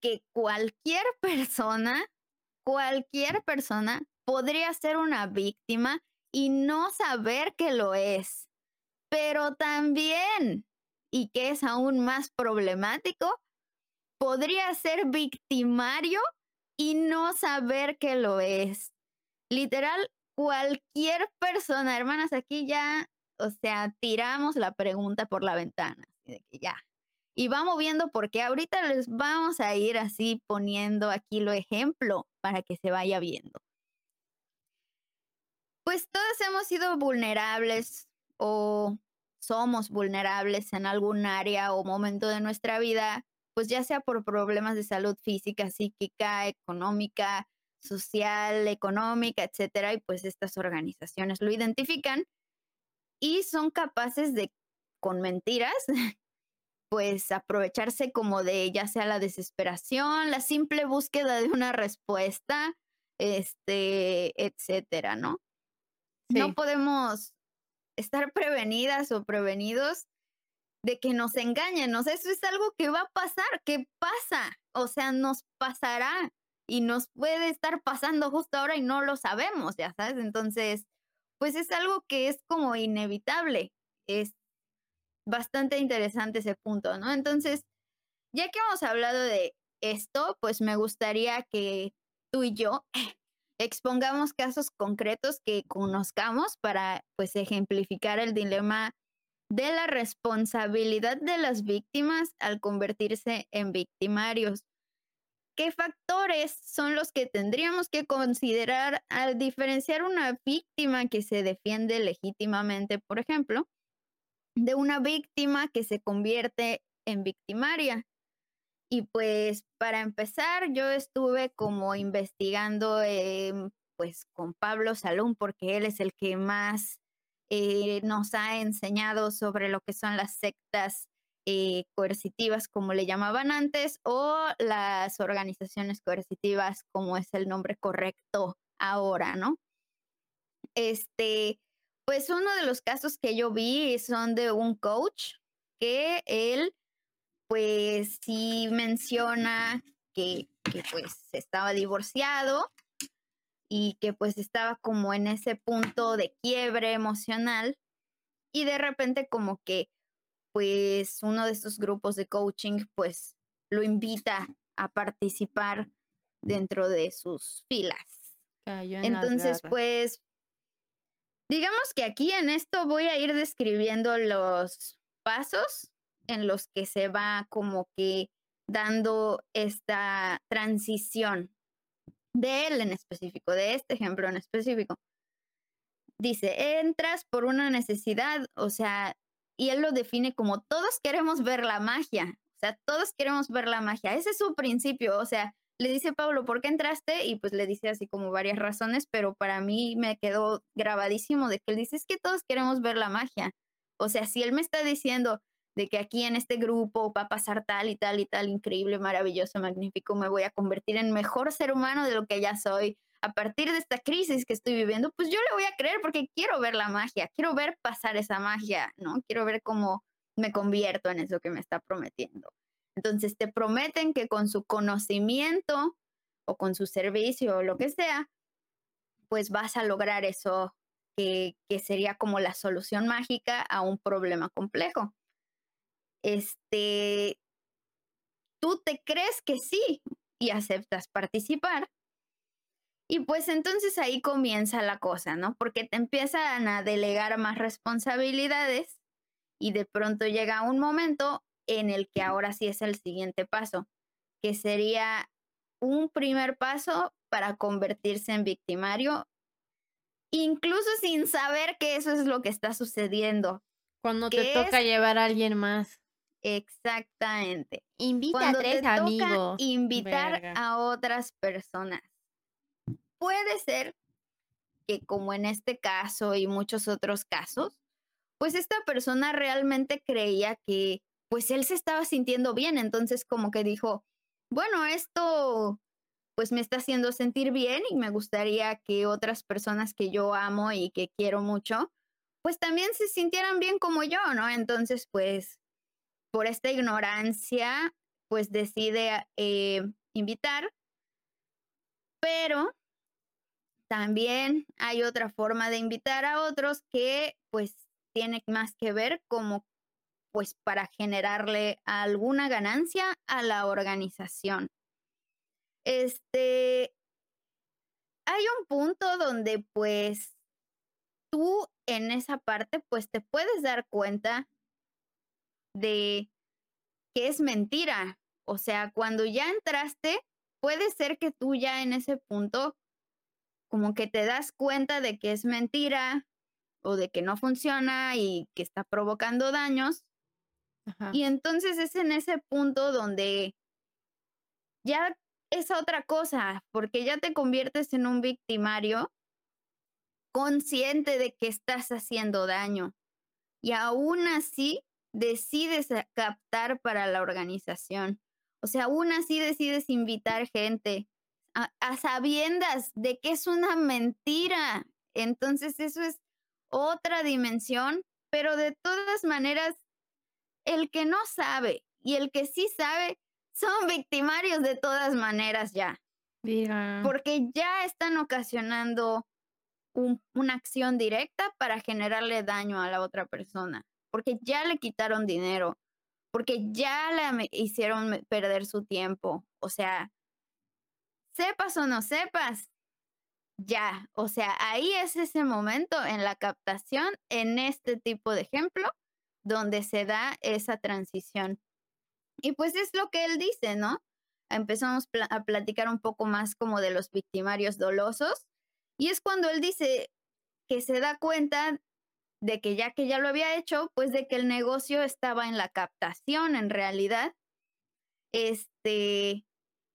que cualquier persona, cualquier persona podría ser una víctima y no saber que lo es. Pero también, y que es aún más problemático, podría ser victimario y no saber que lo es. Literal, cualquier persona, hermanas, aquí ya, o sea, tiramos la pregunta por la ventana, ya. Y vamos viendo porque ahorita les vamos a ir así poniendo aquí lo ejemplo para que se vaya viendo. Pues todos hemos sido vulnerables o somos vulnerables en algún área o momento de nuestra vida, pues ya sea por problemas de salud física, psíquica, económica, social, económica, etcétera, y pues estas organizaciones lo identifican y son capaces de, con mentiras, pues aprovecharse como de ya sea la desesperación, la simple búsqueda de una respuesta, este, etcétera, ¿no? No podemos estar prevenidas o prevenidos de que nos engañen, o sea, eso es algo que va a pasar, que pasa, o sea, nos pasará y nos puede estar pasando justo ahora y no lo sabemos, ya sabes. Entonces, pues es algo que es como inevitable. Es bastante interesante ese punto, ¿no? Entonces, ya que hemos hablado de esto, pues me gustaría que tú y yo expongamos casos concretos que conozcamos para pues ejemplificar el dilema de la responsabilidad de las víctimas al convertirse en victimarios. ¿Qué factores son los que tendríamos que considerar al diferenciar una víctima que se defiende legítimamente, por ejemplo, de una víctima que se convierte en victimaria? Y pues para empezar, yo estuve como investigando em, pues con Pablo Salón, porque él es el que más eh, nos ha enseñado sobre lo que son las sectas eh, coercitivas, como le llamaban antes, o las organizaciones coercitivas, como es el nombre correcto ahora, ¿no? Este, pues uno de los casos que yo vi son de un coach que él, pues sí menciona que, que pues estaba divorciado y que pues estaba como en ese punto de quiebre emocional y de repente como que pues uno de estos grupos de coaching pues lo invita a participar dentro de sus filas. Entonces, pues, digamos que aquí en esto voy a ir describiendo los pasos en los que se va como que dando esta transición de él en específico, de este ejemplo en específico. Dice, entras por una necesidad, o sea, y él lo define como todos queremos ver la magia, o sea, todos queremos ver la magia. Ese es su principio, o sea, le dice Pablo, ¿por qué entraste? Y pues le dice así como varias razones, pero para mí me quedó grabadísimo de que él dice, es que todos queremos ver la magia. O sea, si él me está diciendo de que aquí en este grupo va a pasar tal y tal y tal, increíble, maravilloso, magnífico, me voy a convertir en mejor ser humano de lo que ya soy, a partir de esta crisis que estoy viviendo, pues yo le voy a creer porque quiero ver la magia, quiero ver pasar esa magia, ¿no? Quiero ver cómo me convierto en eso que me está prometiendo. Entonces te prometen que con su conocimiento o con su servicio o lo que sea, pues vas a lograr eso que, que sería como la solución mágica a un problema complejo. Este, tú te crees que sí y aceptas participar, y pues entonces ahí comienza la cosa, ¿no? Porque te empiezan a delegar más responsabilidades y de pronto llega un momento en el que ahora sí es el siguiente paso, que sería un primer paso para convertirse en victimario, incluso sin saber que eso es lo que está sucediendo. Cuando te toca llevar a alguien más. Exactamente. Invita a tres amigos. invitar a otras personas puede ser que como en este caso y muchos otros casos, pues esta persona realmente creía que pues él se estaba sintiendo bien, entonces como que dijo, bueno, esto pues me está haciendo sentir bien y me gustaría que otras personas que yo amo y que quiero mucho, pues también se sintieran bien como yo, ¿no? Entonces, pues por esta ignorancia, pues decide eh, invitar, pero también hay otra forma de invitar a otros que pues tiene más que ver como pues para generarle alguna ganancia a la organización. Este, hay un punto donde pues tú en esa parte pues te puedes dar cuenta de que es mentira. O sea, cuando ya entraste, puede ser que tú ya en ese punto como que te das cuenta de que es mentira o de que no funciona y que está provocando daños. Y entonces es en ese punto donde ya es otra cosa, porque ya te conviertes en un victimario consciente de que estás haciendo daño. Y aún así decides captar para la organización. O sea, aún así decides invitar gente, a, sabiendas de que es una mentira. Entonces eso es otra dimensión, pero de todas maneras, el que no sabe y el que sí sabe son victimarios de todas maneras ya. Porque ya están ocasionando una acción directa para generarle daño a la otra persona. Porque ya le quitaron dinero. porque ya la hicieron perder su tiempo. O sea, sepas o no sepas, ya, o sea, ahí es ese momento en la captación, en este tipo de ejemplo, donde se da esa transición. Y pues es lo que él dice, ¿no? Empezamos a platicar un poco más como de los victimarios dolosos. Y es cuando él dice que se da cuenta de que ya que ya lo había hecho, pues de que el negocio estaba en la captación en realidad. Este,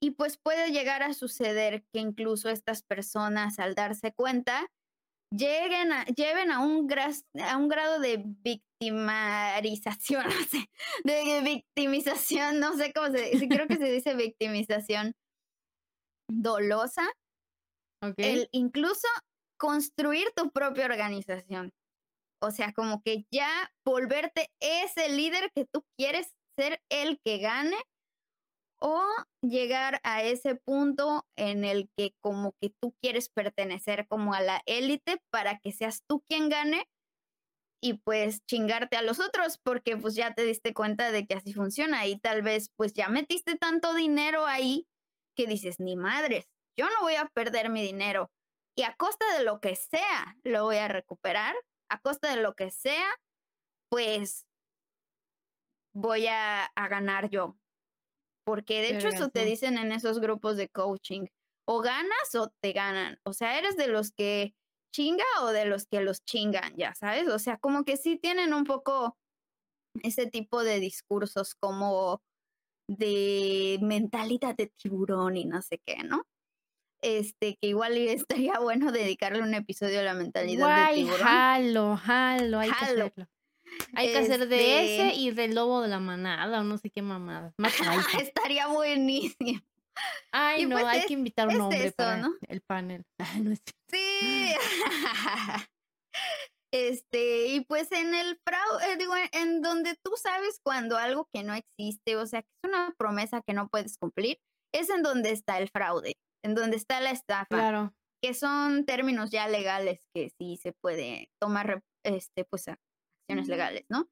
y pues puede llegar a suceder que incluso estas personas al darse cuenta lleguen a, lleven a un, a un grado de victimarización, no sé, de victimización, no sé cómo se dice, creo que se dice victimización dolosa. El incluso construir tu propia organización. O sea, como que ya volverte ese líder que tú quieres ser el que gane o llegar a ese punto en el que como que tú quieres pertenecer como a la élite para que seas tú quien gane y pues chingarte a los otros porque pues ya te diste cuenta de que así funciona y tal vez pues ya metiste tanto dinero ahí que dices, ni madres, yo no voy a perder mi dinero y a costa de lo que sea lo voy a recuperar, a costa de lo que sea, pues voy a, a ganar yo, porque de hecho eso te dicen en esos grupos de coaching, o ganas o te ganan, o sea, eres de los que chinga o de los que los chingan, ya sabes, o sea, como que sí tienen un poco ese tipo de discursos como de mentalidad de tiburón y no sé qué, ¿no? Este, que igual estaría bueno dedicarle un episodio a la mentalidad de tiburón. Jalo, jalo, hay que hacerlo. Hay que hacer de ese este y del lobo de la manada o no sé qué mamada. Estaría buenísimo. Ay, no, pues hay que invitar un hombre para el panel. sí. este, y pues en el fraude, eh, digo, en donde tú sabes cuando algo que no existe, o sea, que es una promesa que no puedes cumplir, es en donde está el fraude, en donde está la estafa. Claro. Que son términos ya legales que sí se puede tomar, este, pues legales, ¿no?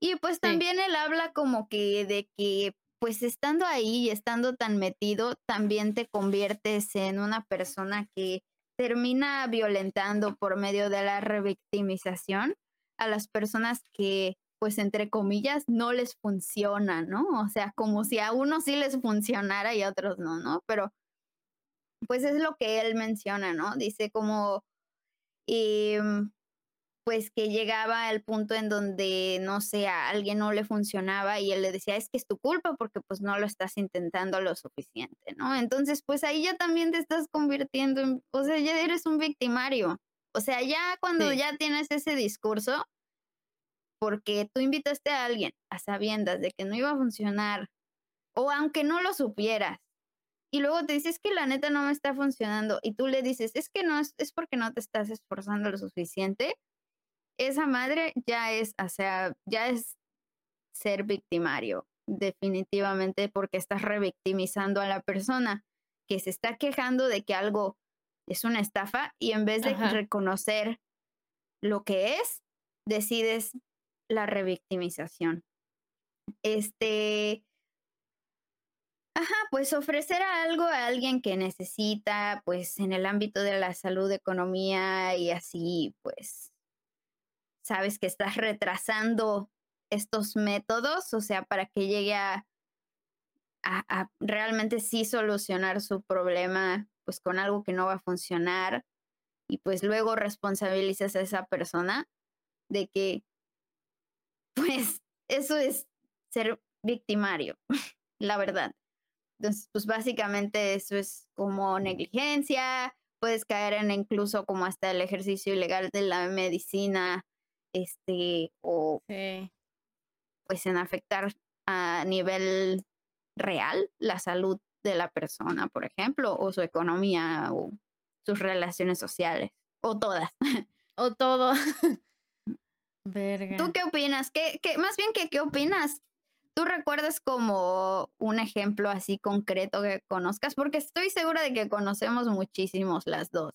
Y pues también él habla como que de que pues estando ahí y estando tan metido, también te conviertes en una persona que termina violentando por medio de la revictimización a las personas que, pues entre comillas, no les funciona, ¿no? O sea, como si a unos sí les funcionara y a otros no, ¿no? Pero pues es lo que él menciona, ¿no? Dice como, em, pues que llegaba al punto en donde, no sé, a alguien no le funcionaba y él le decía, es que es tu culpa porque pues no lo estás intentando lo suficiente, ¿no? Entonces, pues ahí ya también te estás convirtiendo en, o sea, ya eres un victimario. O sea, ya cuando ya tienes ese discurso, porque tú invitaste a alguien a sabiendas de que no iba a funcionar, o aunque no lo supieras, y luego te dices que la neta no me está funcionando, y tú le dices, es que no, es, porque no te estás esforzando lo suficiente, esa madre ya es, o sea, ya es ser victimario, definitivamente, porque estás revictimizando a la persona que se está quejando de que algo es una estafa y en vez de reconocer lo que es, decides la revictimización. Este, ajá, pues ofrecer algo a alguien que necesita, pues en el ámbito de la salud, economía y así, pues sabes que estás retrasando estos métodos, o sea, para que llegue a, a, realmente sí solucionar su problema, pues con algo que no va a funcionar, y pues luego responsabilizas a esa persona de que, pues, eso es ser victimario, la verdad. Entonces, pues básicamente eso es como negligencia, puedes caer en incluso como hasta el ejercicio ilegal de la medicina este, o pues en afectar a nivel real la salud de la persona, por ejemplo, o su economía o sus relaciones sociales, o todas. O todo. ¿Tú qué opinas? ¿Qué, qué, más bien que qué opinas? ¿Tú recuerdas como un ejemplo así concreto que conozcas? Porque estoy segura de que conocemos muchísimos las dos.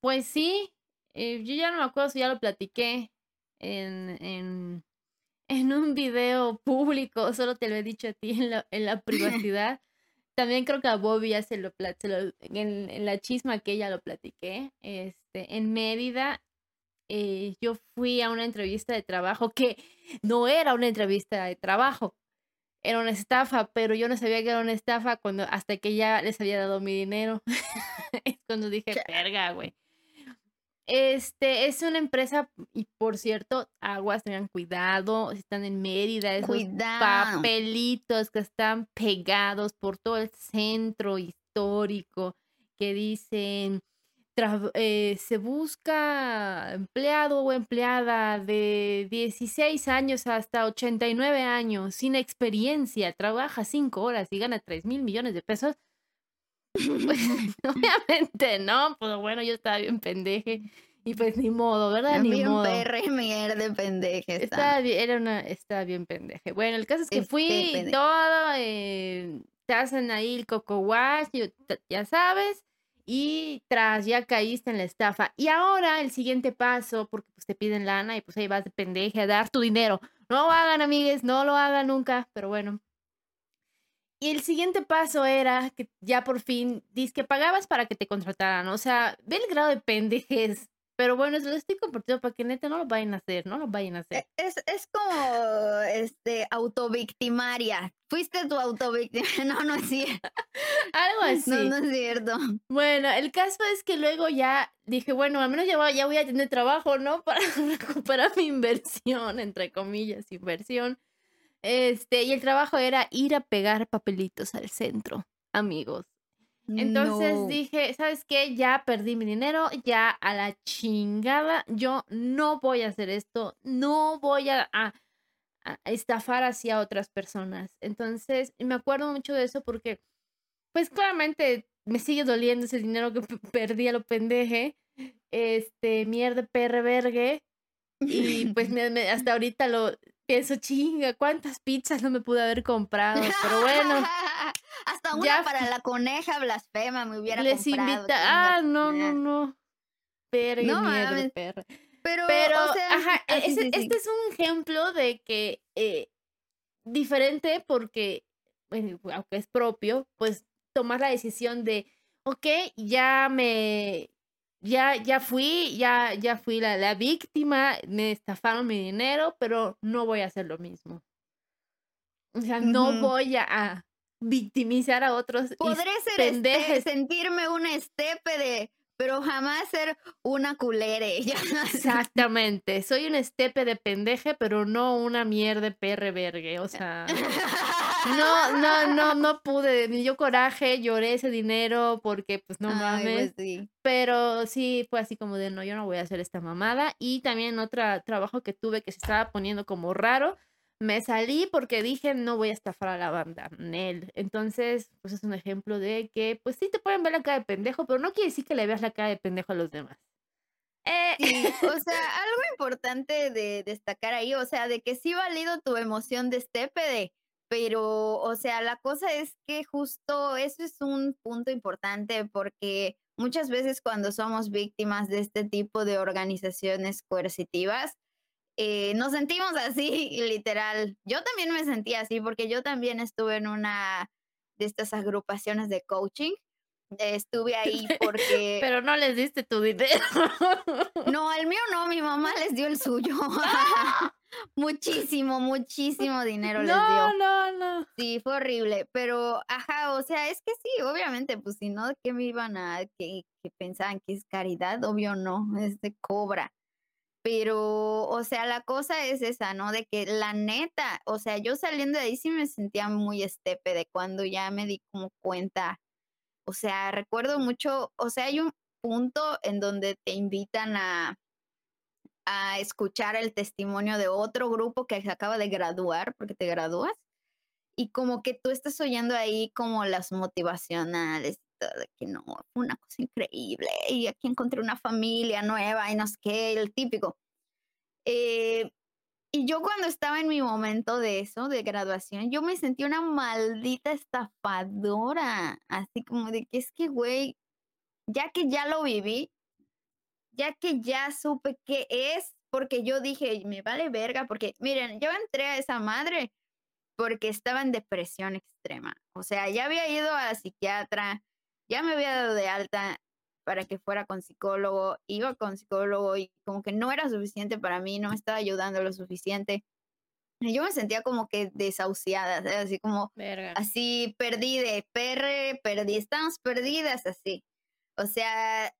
Pues sí, eh, yo ya no me acuerdo si ya lo platiqué en, en un video público, solo te lo he dicho a ti en la, en la privacidad. También creo que a Bobby ya se lo, platiqué, en, la chisma que ella lo platiqué. Este, en Mérida, eh, yo fui a una entrevista de trabajo que no era una entrevista de trabajo, era una estafa, pero yo no sabía que era una estafa cuando hasta que ya les había dado mi dinero. es cuando dije, verga, güey. Este es una empresa, y por cierto, aguas, tengan cuidado, están en Mérida, esos papelitos que están pegados por todo el centro histórico que dicen eh, se busca empleado o empleada de 16 años hasta 89 años, sin experiencia, trabaja 5 horas y gana 3 mil millones de pesos. Pues, obviamente no, pues bueno, yo estaba bien pendeje. Y pues ni modo, ¿verdad? Ni bien modo. Perre, mierda, pendeje. Estaba bien, era una, estaba bien pendeje. Bueno, el caso es que fui y todo, eh, te hacen ahí el coco wash, ya sabes y tras ya caíste en la estafa. Y ahora el siguiente paso, porque pues te piden lana y pues ahí vas de pendeje a dar tu dinero. No lo hagan, amigues, no lo hagan nunca, pero bueno. Y el siguiente paso era que ya por fin, dices que pagabas para que te contrataran. O sea, ve el grado de pendejes pero bueno, se lo estoy compartiendo para que neta no lo vayan a hacer, no lo vayan a hacer. E, es, es como este autovictimaria. Fuiste tu autovictimaria. No, no es cierto. Algo así. No, no es cierto. Bueno, el caso es que luego ya dije, bueno, al menos ya voy, ya voy a tener trabajo, ¿no? Para recuperar mi inversión, entre comillas, inversión. Este, y el trabajo era ir a pegar papelitos al centro, amigos. Entonces dije, ¿sabes qué? Ya perdí mi dinero, ya a la chingada, yo no voy a hacer esto, no voy a, a, estafar hacia otras personas. Entonces, me acuerdo mucho de eso porque, pues claramente me sigue doliendo ese dinero que perdí a lo pendeje, este, mierda, perre, vergue. Y pues hasta ahorita lo pienso, chinga, ¿cuántas pizzas no me pude haber comprado? Pero bueno. Hasta una para la coneja blasfema me hubiera les invita. Ah, no, no, no. Pero no, miedo, perra. Pero, Pero o sea, ajá, ah, este es un ejemplo de que eh, diferente porque, aunque es propio, pues tomar la decisión de, ok, ya me, ya, ya fui, ya, ya fui la, la víctima, me estafaron mi dinero, pero no voy a hacer lo mismo. O sea, no voy a, victimizar a otros. Podré ser este, sentirme una estepe de, pero jamás ser una culere. Exactamente. Soy un estepe de pendeje, pero no una mierda perre vergue. O sea. No, no, no, no pude. Me dio coraje, lloré ese dinero porque, pues, no pues mames. Pero sí fue así como de, no, yo no voy a hacer esta mamada. Y también otro trabajo que tuve que se estaba poniendo como raro me salí porque dije no voy a estafar a la banda, Nel. Entonces, pues es un ejemplo de que, pues sí te pueden ver la cara de pendejo, pero no quiere decir que le veas la cara de pendejo a los demás. Eh, o sea, algo importante de destacar ahí, o sea, de que sí valido tu emoción de estépede, pero, o sea, la cosa es que justo eso es un punto importante porque muchas veces cuando somos víctimas de este tipo de organizaciones coercitivas, eh, nos sentimos así, literal. Yo también me sentía así porque yo también estuve en una de estas agrupaciones de coaching. Estuve ahí porque... Pero no les diste tu dinero. No, el mío no, mi mamá les dio el suyo. muchísimo, muchísimo dinero les dio. No, no, no. Sí, fue horrible, pero ajá, o sea, es que sí, obviamente, pues si no, ¿qué me iban a, que, que pensaban que es caridad? Obvio no, es de cobra. Pero, o sea, la cosa es esa, ¿no? De que la neta, o sea, yo saliendo de ahí sí me sentía muy estepe de cuando ya me di como cuenta. O sea, recuerdo mucho, o sea, hay un punto en donde te invitan a, a escuchar el testimonio de otro grupo que se acaba de graduar, porque te gradúas, y como que tú estás oyendo ahí como las motivacionales, de que no, una cosa increíble y aquí encontré una familia nueva y no sé qué, el típico. Eh, y yo cuando estaba en mi momento de eso, de graduación, yo me sentí una maldita estafadora, así como de que es que, güey, ya que ya lo viví, ya que ya supe qué es, porque yo dije, me vale verga, porque miren, yo entré a esa madre porque estaba en depresión extrema. O sea, ya había ido a psiquiatra, ya me había dado de alta para que fuera con psicólogo, iba con psicólogo y como que no era suficiente para mí, no me estaba ayudando lo suficiente. Yo me sentía como que desahuciada, así como, así perdí de perre, perdí, estamos perdidas así. O sea,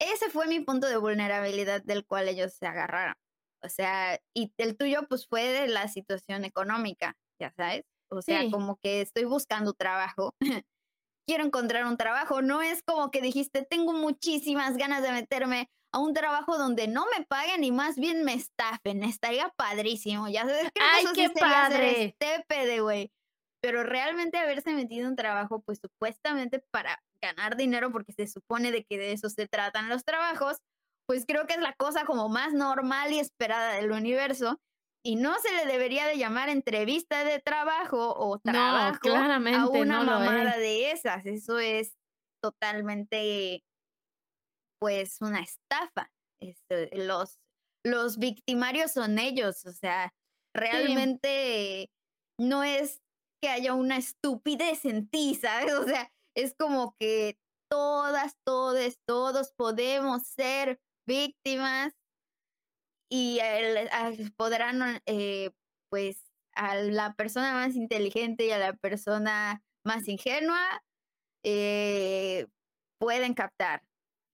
ese fue mi punto de vulnerabilidad del cual ellos se agarraron. O sea, y el tuyo pues fue de la situación económica, ya sabes. O sea, como que estoy buscando trabajo. Quiero encontrar un trabajo. No es como que dijiste, tengo muchísimas ganas de meterme a un trabajo donde no me paguen y más bien me estafen. Estaría padrísimo. Ya sabes, que Ay, qué padre. de güey. Pero realmente haberse metido en un trabajo, pues supuestamente para ganar dinero, porque se supone de que de eso se tratan los trabajos, pues creo que es la cosa como más normal y esperada del universo. Y no se le debería de llamar entrevista de trabajo o trabajo claramente a una no mamada de esas. Eso es totalmente, pues, una estafa. Este, los, los victimarios son ellos, o sea, realmente no es que haya una estupidez en ti, ¿sabes? O sea, es como que todas, todos, todos podemos ser víctimas y podrán, eh, pues, a la persona más inteligente y a la persona más ingenua eh, pueden captar.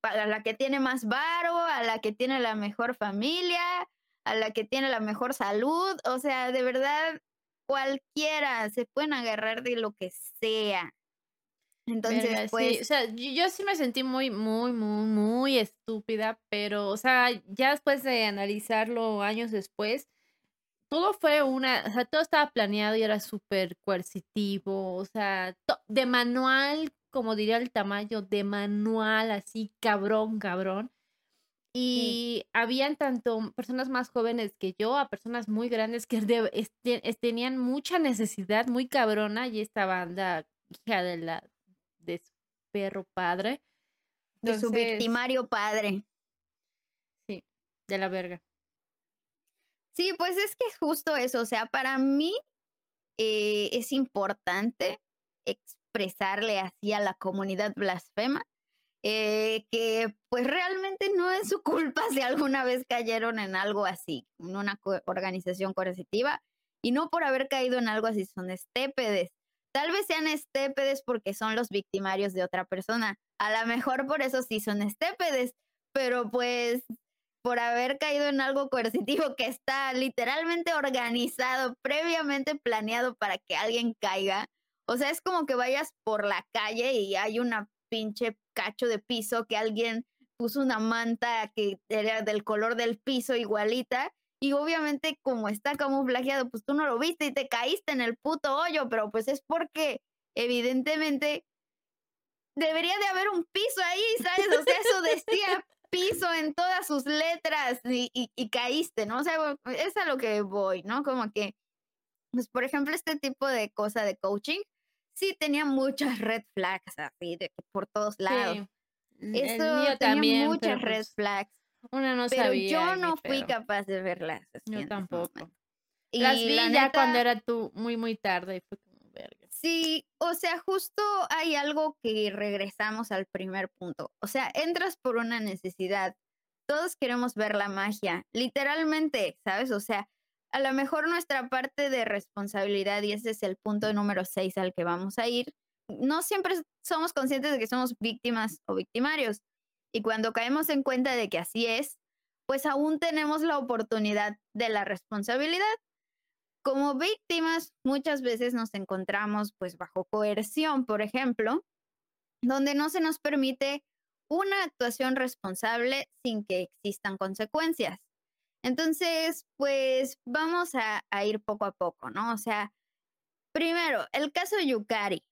A la que tiene más varo, a la que tiene la mejor familia, a la que tiene la mejor salud, o sea, de verdad, cualquiera se pueden agarrar de lo que sea. Entonces, pues. o sea, yo, sí me sentí muy, muy, muy, muy estúpida, pero, o sea, ya después de analizarlo años después, todo fue una, o sea, todo estaba planeado y era súper coercitivo, o sea, de manual, como diría el tamaño, de manual, así, cabrón, cabrón. Y habían tanto personas más jóvenes que yo, a personas muy grandes que tenían mucha necesidad, muy cabrona, y esta banda, hija de la de su perro padre. de su victimario padre. Sí, de la verga. Sí, pues es que es justo eso. O sea, para mí eh, es importante expresarle así a la comunidad blasfema eh, que pues realmente no es su culpa si alguna vez cayeron en algo así, en una organización coercitiva, y no por haber caído en algo así, son estépedes. Tal vez sean estépedes porque son los victimarios de otra persona. A lo mejor por eso sí son estépedes, pero pues por haber caído en algo coercitivo que está literalmente organizado, previamente planeado para que alguien caiga. O sea, es como que vayas por la calle y hay una pinche cacho de piso que alguien puso una manta que era del color del piso igualita y obviamente como está camuflajeado, pues tú no lo viste y te caíste en el puto hoyo, pero pues es porque evidentemente debería de haber un piso ahí, ¿sabes? O sea, eso decía piso en todas sus letras y, y, caíste, ¿no? O sea, es a lo que voy, ¿no? Como que, pues por ejemplo, este tipo de cosa de coaching, sí tenía muchas red flags así, de, por todos lados. Sí. Eso tenía también, muchas red pues flags. Una no pero sabía. yo no fui capaz de verlas. Yo tampoco. Y Las vi ya cuando era tú muy, muy tarde y fue como verga. Sí, o sea, justo hay algo que regresamos al primer punto. O sea, entras por una necesidad. Todos queremos ver la magia, literalmente, ¿sabes? O sea, a lo mejor nuestra parte de responsabilidad, y ese es el punto número seis al que vamos a ir, no siempre somos conscientes de que somos víctimas o victimarios. Y cuando caemos en cuenta de que así es, pues aún tenemos la oportunidad de la responsabilidad. Como víctimas, muchas veces nos encontramos pues bajo coerción, por ejemplo, donde no se nos permite una actuación responsable sin que existan consecuencias. Entonces, pues vamos a, ir poco a poco, ¿no? O sea, primero, el caso Yukari.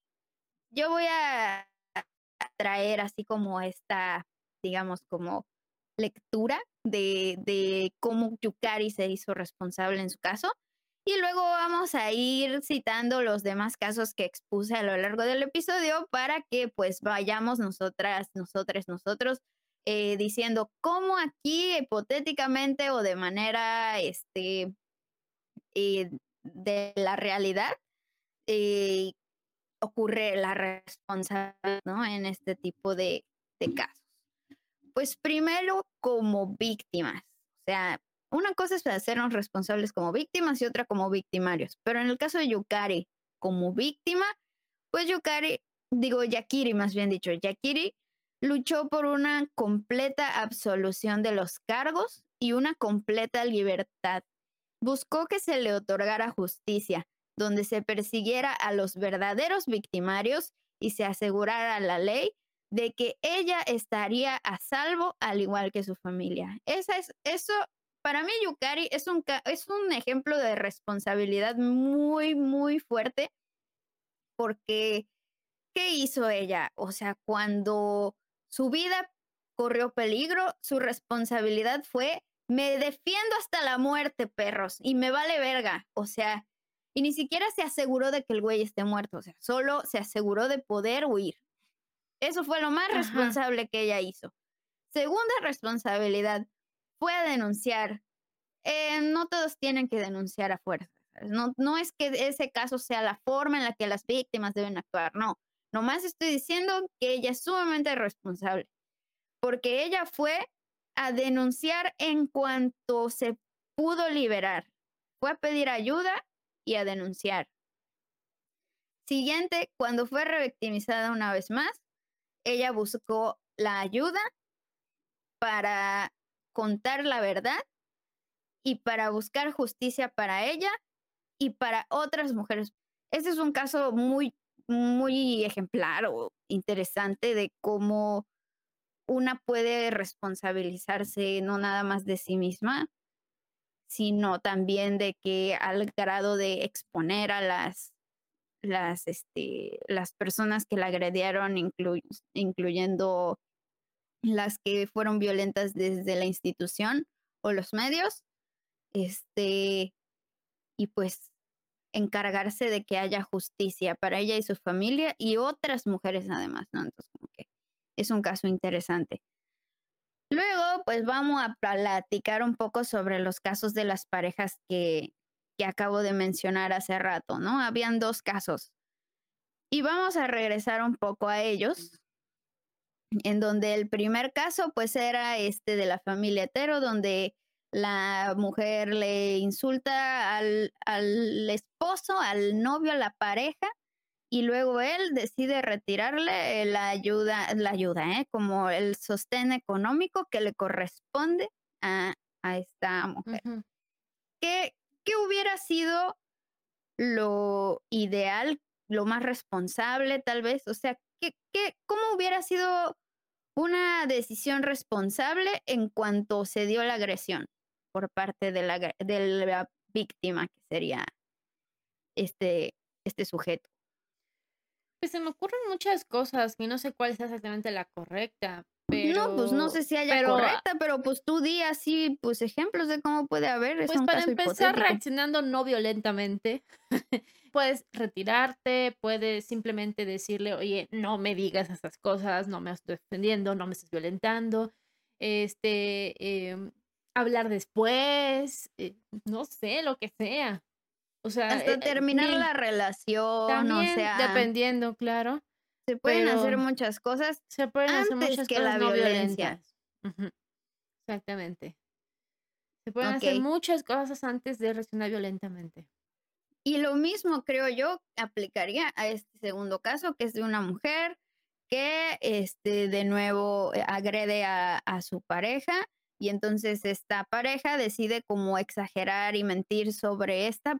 Yo voy a traer así como esta digamos, como lectura de, de cómo Yukari se hizo responsable en su caso. Y luego vamos a ir citando los demás casos que expuse a lo largo del episodio para que pues vayamos nosotras, nosotras, nosotros eh, diciendo cómo aquí hipotéticamente o de manera este, eh, de la realidad eh, ocurre la responsabilidad ¿no? en este tipo de, de casos. Pues primero como víctimas, o sea, una cosa es hacernos responsables como víctimas y otra como victimarios, pero en el caso de Yukari como víctima, pues Yukari, digo Yakiri más bien dicho, Yakiri luchó por una completa absolución de los cargos y una completa libertad. Buscó que se le otorgara justicia, donde se persiguiera a los verdaderos victimarios y se asegurara la ley de que ella estaría a salvo al igual que su familia. Esa es, eso, para mí Yukari es un, es un ejemplo de responsabilidad muy, muy fuerte porque ¿qué hizo ella? O sea, cuando su vida corrió peligro, su responsabilidad fue, me defiendo hasta la muerte, perros, y me vale verga. O sea, y ni siquiera se aseguró de que el güey esté muerto, o sea, solo se aseguró de poder huir. Eso fue lo más responsable que ella hizo. Segunda responsabilidad fue denunciar. Eh, no todos tienen que denunciar a fuerza. No, no es que ese caso sea la forma en la que las víctimas deben actuar, no. Nomás estoy diciendo que ella es sumamente responsable, porque ella fue a denunciar en cuanto se pudo liberar. Fue a pedir ayuda y a denunciar. Siguiente, cuando fue revictimizada una vez más, ella buscó la ayuda para contar la verdad y para buscar justicia para ella y para otras mujeres. Este es un caso muy muy ejemplar o interesante de cómo una puede responsabilizarse no nada más de sí misma, sino también de que al grado de exponer a las las este las personas que la agredieron incluyendo las que fueron violentas desde la institución o los medios este y pues encargarse de que haya justicia para ella y su familia y otras mujeres además, ¿no? Entonces, como que es un caso interesante. Luego, pues vamos a platicar un poco sobre los casos de las parejas que, que acabo de mencionar hace rato, ¿no? Habían dos casos. Y vamos a regresar un poco a ellos, en donde el primer caso, pues era este de la familia hetero, donde la mujer le insulta al, al, esposo, al novio, a la pareja, y luego él decide retirarle la ayuda, la ayuda, ¿eh? como el sostén económico que le corresponde a, a esta mujer. ¿Qué, ¿Qué hubiera sido lo ideal, lo más responsable tal vez? O sea, ¿qué, qué, ¿cómo hubiera sido una decisión responsable en cuanto se dio la agresión? por parte de la, de la víctima, que sería este, este sujeto. Pues se me ocurren muchas cosas y no sé cuál es exactamente la correcta. Pero, no, pues no sé si haya correcta, pero pues tú di así, pues ejemplos de cómo puede haber. pues para empezar, reaccionando no violentamente, puedes retirarte, puedes simplemente decirle, oye, no me digas esas cosas, no me estoy defendiendo, no me estás violentando. Este, eh, hablar después, eh, no sé, lo que sea. O sea, hasta eh, terminar la relación, o sea, dependiendo, claro. Se pueden hacer muchas cosas. Se pueden hacer muchas que cosas la no violencia. Exactamente. Se pueden hacer muchas cosas antes de reaccionar violentamente. Y lo mismo creo yo aplicaría a este segundo caso, que es de una mujer que este de nuevo eh, agrede a, a su pareja y entonces esta pareja decide como exagerar y mentir sobre esta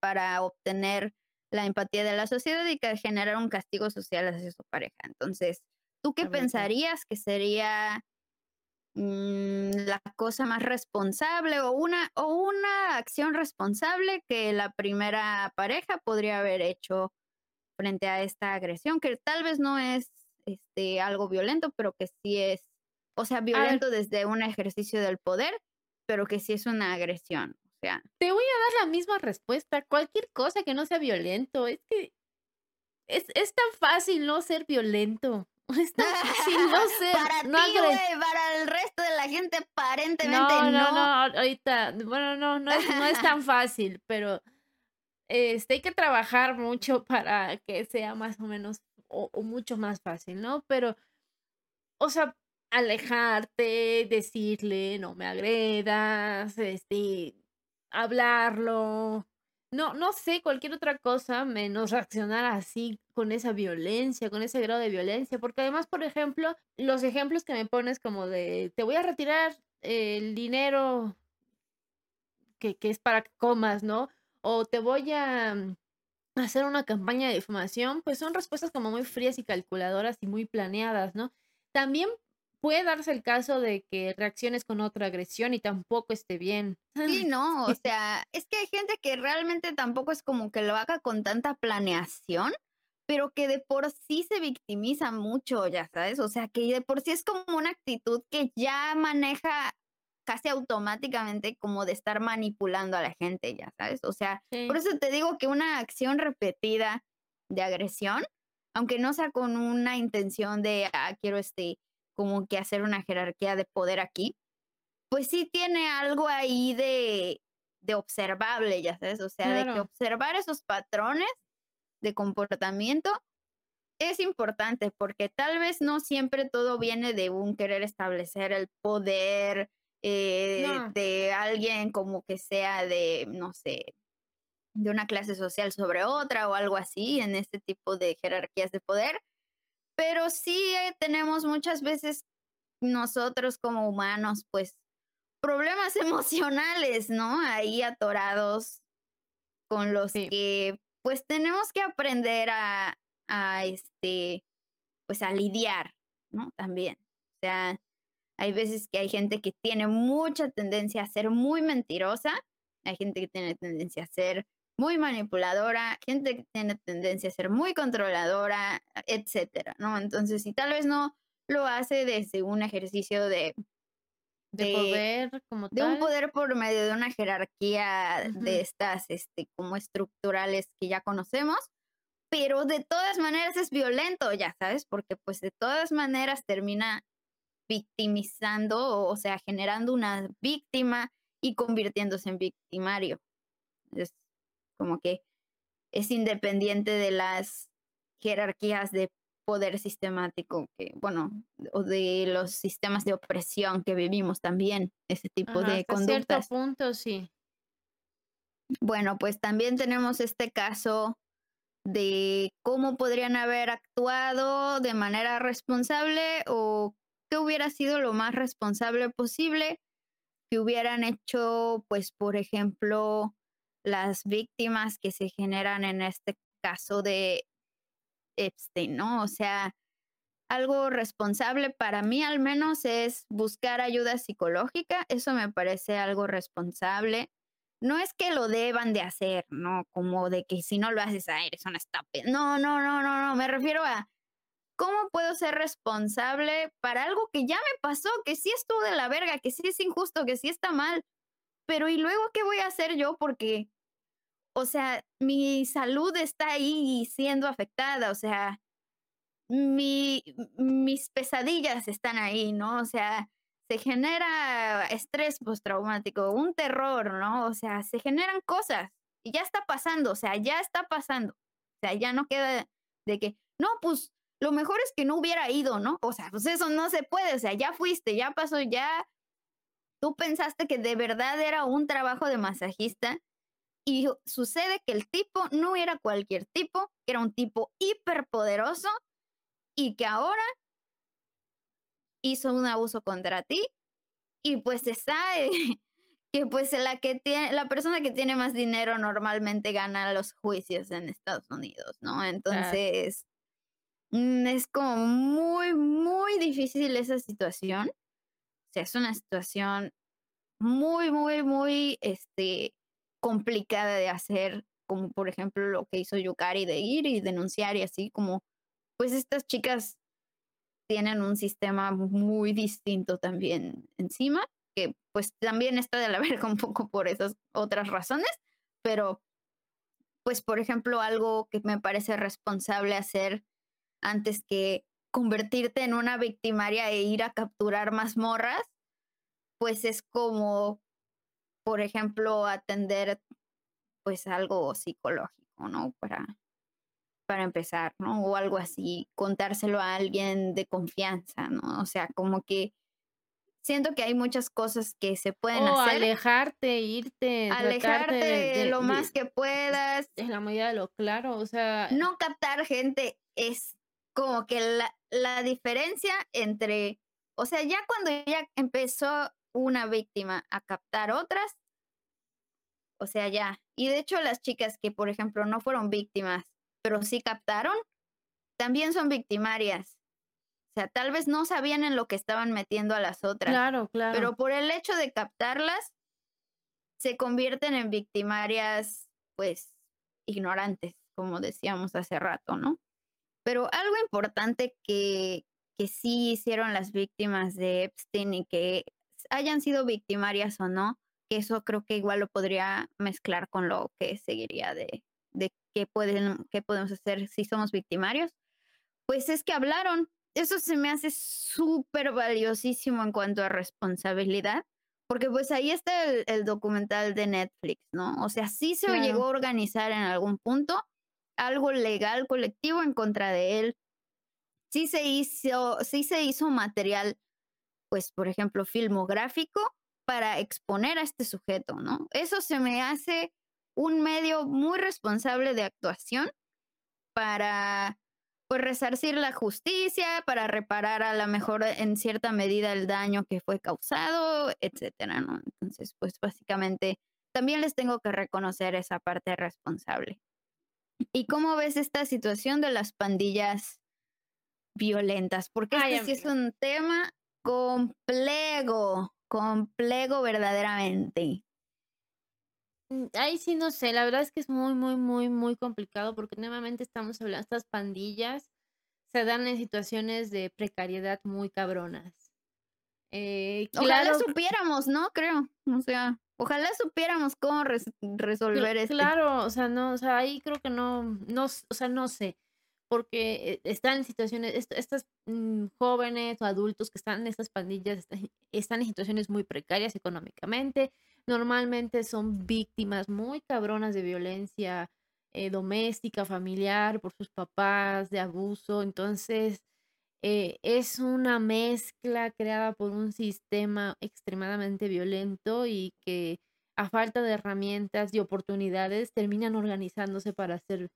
para obtener la empatía de la sociedad y que generar un castigo social hacia su pareja. Entonces, ¿tú qué pensarías que sería mm, la cosa más responsable o una, o una acción responsable que la primera pareja podría haber hecho frente a esta agresión, que tal vez no es este, algo violento, pero que sí es o sea, violento desde un ejercicio del poder, pero que sí es una agresión. O sea. Te voy a dar la misma respuesta. Cualquier cosa que no sea violento. Es que es, es tan fácil no ser violento. Está fácil, no sé. para no ti, güey, para el resto de la gente, aparentemente no, no. no, no, ahorita, bueno, no, no es, no es tan fácil, pero este, hay que trabajar mucho para que sea más o menos, o, o mucho más fácil, ¿no? Pero, o sea, alejarte, decirle, no me agredas, este, hablarlo, no, no sé, cualquier otra cosa menos reaccionar así con esa violencia, con ese grado de violencia, porque además, por ejemplo, los ejemplos que me pones como de, te voy a retirar el dinero que, que es para que comas, ¿no? O te voy a mm, hacer una campaña de difamación, pues son respuestas como muy frías y calculadoras y muy planeadas, ¿no? También puede darse el caso de que reacciones con otra agresión y tampoco esté bien. Sí, no, o sea, es que hay gente que realmente tampoco es como que lo haga con tanta planeación, pero que de por sí se victimiza mucho, ya sabes, o sea, que de por sí es como una actitud que ya maneja casi automáticamente como de estar manipulando a la gente, ya sabes, o sea, Sí. por eso te digo que una acción repetida de agresión, aunque no sea con una intención de, ah, quiero este, como que hacer una jerarquía de poder aquí, pues sí tiene algo ahí de, de observable, ya sabes, o sea, de que observar esos patrones de comportamiento es importante porque tal vez no siempre todo viene de un querer establecer el poder eh, No. de alguien como que sea de, no sé, de una clase social sobre otra o algo así en este tipo de jerarquías de poder. Pero sí eh, tenemos muchas veces nosotros como humanos, pues, problemas emocionales, ¿no? Ahí atorados con los Sí. que, pues, tenemos que aprender a, a, este, pues, a lidiar, ¿no? También. O sea, hay veces que hay gente que tiene mucha tendencia a ser muy mentirosa, hay gente que tiene tendencia a ser muy manipuladora, gente que tiene tendencia a ser muy controladora, etcétera, ¿no? Entonces, si tal vez no lo hace desde un ejercicio de, de de- poder como de un poder por medio de una jerarquía de estas, este, como estructurales que ya conocemos, pero de todas maneras es violento, ya sabes, porque pues de todas maneras termina victimizando, o sea, generando una víctima y convirtiéndose en victimario. Es como que es independiente de las jerarquías de poder sistemático que, bueno, o de los sistemas de opresión que vivimos también, ese tipo Ajá, de hasta cierto conductas. punto, sí. Bueno, pues también tenemos este caso de cómo podrían haber actuado de manera responsable o qué hubiera sido lo más responsable posible que hubieran hecho, pues, por ejemplo, las víctimas que se generan en este caso de Epstein, ¿no? O sea, algo responsable para mí al menos es buscar ayuda psicológica, eso me parece algo responsable. No es que lo deban de hacer, ¿no? Como de que si no lo haces, ah, eres una estúpida. No, no, no, no, no, me refiero a cómo puedo ser responsable para algo que ya me pasó, que sí estuvo de la verga, que sí es injusto, que sí está mal. Pero ¿y luego qué voy a hacer yo? Porque, o sea, mi salud está ahí siendo afectada, o sea, mi, mis pesadillas están ahí, ¿no? O sea, se genera estrés postraumático, un terror, ¿no? O sea, se generan cosas y ya está pasando, o sea, ya está pasando. O sea, ya no queda de que, no, pues lo mejor es que no hubiera ido, ¿no? O sea, pues eso no se puede, o sea, ya fuiste, ya pasó, ya tú pensaste que de verdad era un trabajo de masajista y sucede que el tipo no era cualquier tipo, era un tipo hiperpoderoso y que ahora hizo un abuso contra ti y pues se sabe que pues la que tiene la persona que tiene más dinero normalmente gana los juicios en Estados Unidos, ¿no? Entonces mm, es como muy muy difícil esa situación. O sea, es una situación muy muy muy este complicada de hacer, como por ejemplo lo que hizo Yukari de ir y denunciar y así como pues estas chicas tienen un sistema muy distinto también encima, que pues también está de la verga un poco por esas otras razones, pero pues por ejemplo algo que me parece responsable hacer antes que convertirte en una victimaria e ir a capturar más morras, pues es como, por ejemplo, atender pues algo psicológico, ¿no? Para, para empezar, ¿no? O algo así, contárselo a alguien de confianza, ¿no? O sea, como que siento que hay muchas cosas que se pueden O hacer. alejarte, irte, Alejarte tratarte de, lo de- más que puedas. en la medida de lo claro, o sea, No captar gente es como que la, la diferencia entre, o sea, ya cuando ya empezó una víctima a captar otras, o sea, ya. Y de hecho las chicas que, por ejemplo, no fueron víctimas, pero sí captaron, también son victimarias. O sea, tal vez no sabían en lo que estaban metiendo a las otras. claro, claro. Pero por el hecho de captarlas, se convierten en victimarias, pues, ignorantes, como decíamos hace rato, ¿no? Pero algo importante que, que sí hicieron las víctimas de Epstein y que hayan sido victimarias o no, que eso creo que igual lo podría mezclar con lo que seguiría de, de qué, pueden, qué podemos hacer si somos victimarios, pues es que hablaron. Eso se me hace súper valiosísimo en cuanto a responsabilidad, porque pues ahí está el, el documental de Netflix, ¿no? O sea, sí se Claro. llegó a organizar en algún punto algo legal colectivo en contra de él. Sí se hizo, sí se hizo material, pues, por ejemplo, filmográfico para exponer a este sujeto, ¿no? Eso se me hace un medio muy responsable de actuación para pues resarcir la justicia, para reparar a lo mejor en cierta medida el daño que fue causado, etcétera, ¿no? Entonces, pues básicamente también les tengo que reconocer esa parte responsable. ¿Y cómo ves esta situación de las pandillas violentas? Porque Ay, este sí es un tema complejo, complejo verdaderamente. Mm, Ahí sí no sé, la verdad es que es muy, muy, muy, muy complicado porque nuevamente estamos hablando, estas pandillas se dan en situaciones de precariedad muy cabronas. Eh, Ojalá supiéramos, ¿no? Creo. O sea, ojalá supiéramos cómo res- resolver este. claro, o sea, no, o sea, ahí creo que no, no, o sea, no sé, porque eh, están en situaciones, est- estas mm, jóvenes o adultos que están en estas pandillas están, en situaciones muy precarias económicamente, normalmente son víctimas muy cabronas de violencia eh, doméstica, familiar, por sus papás, de abuso, entonces eh, es una mezcla creada por un sistema extremadamente violento y que a falta de herramientas y oportunidades terminan organizándose para ser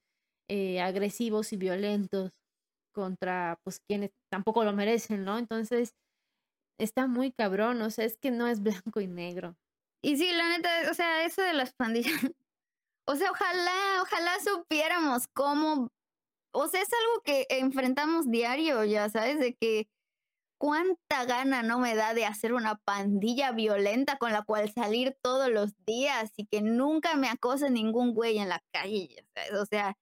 eh, agresivos y violentos contra pues quienes tampoco lo merecen, ¿no? Entonces está muy cabrón, o sea, es que no es blanco y negro. Y sí, la neta, o sea, eso de las pandillas. O sea, ojalá, ojalá supiéramos cómo. O sea, es algo que enfrentamos diario, ya sabes, de que cuánta gana no me da de hacer una pandilla violenta con la cual salir todos los días y que nunca me acose ningún güey en la calle, ya sabes. O sea,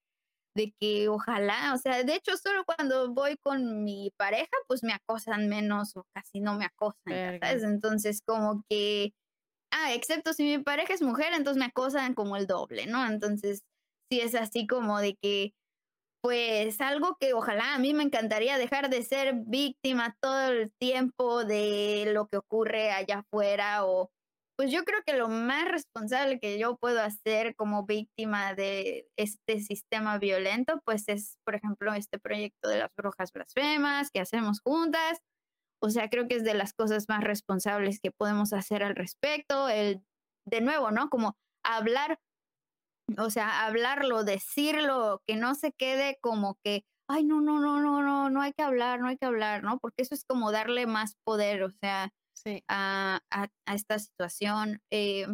de que ojalá, o sea, de hecho, solo cuando voy con mi pareja, pues me acosan menos o casi no me acosan. ¿sabes? Entonces, como que, ah, excepto si mi pareja es mujer, entonces me acosan como el doble, ¿no? Entonces, sí es así como de que, pues algo que ojalá a mí me encantaría dejar de ser víctima todo el tiempo de lo que ocurre allá afuera o pues yo creo que lo más responsable que yo puedo hacer como víctima de este sistema violento, pues es, por ejemplo, este proyecto de las brujas blasfemas que hacemos juntas. O sea, creo que es de las cosas más responsables que podemos hacer al respecto. El, de nuevo, ¿no? Como hablar, o sea, hablarlo, decirlo, que no se quede como que, ay, no, no, no, no, no, no hay que hablar, no hay que hablar, ¿no? Porque eso es como darle más poder, o sea, Sí. a, a- a esta situación. eh,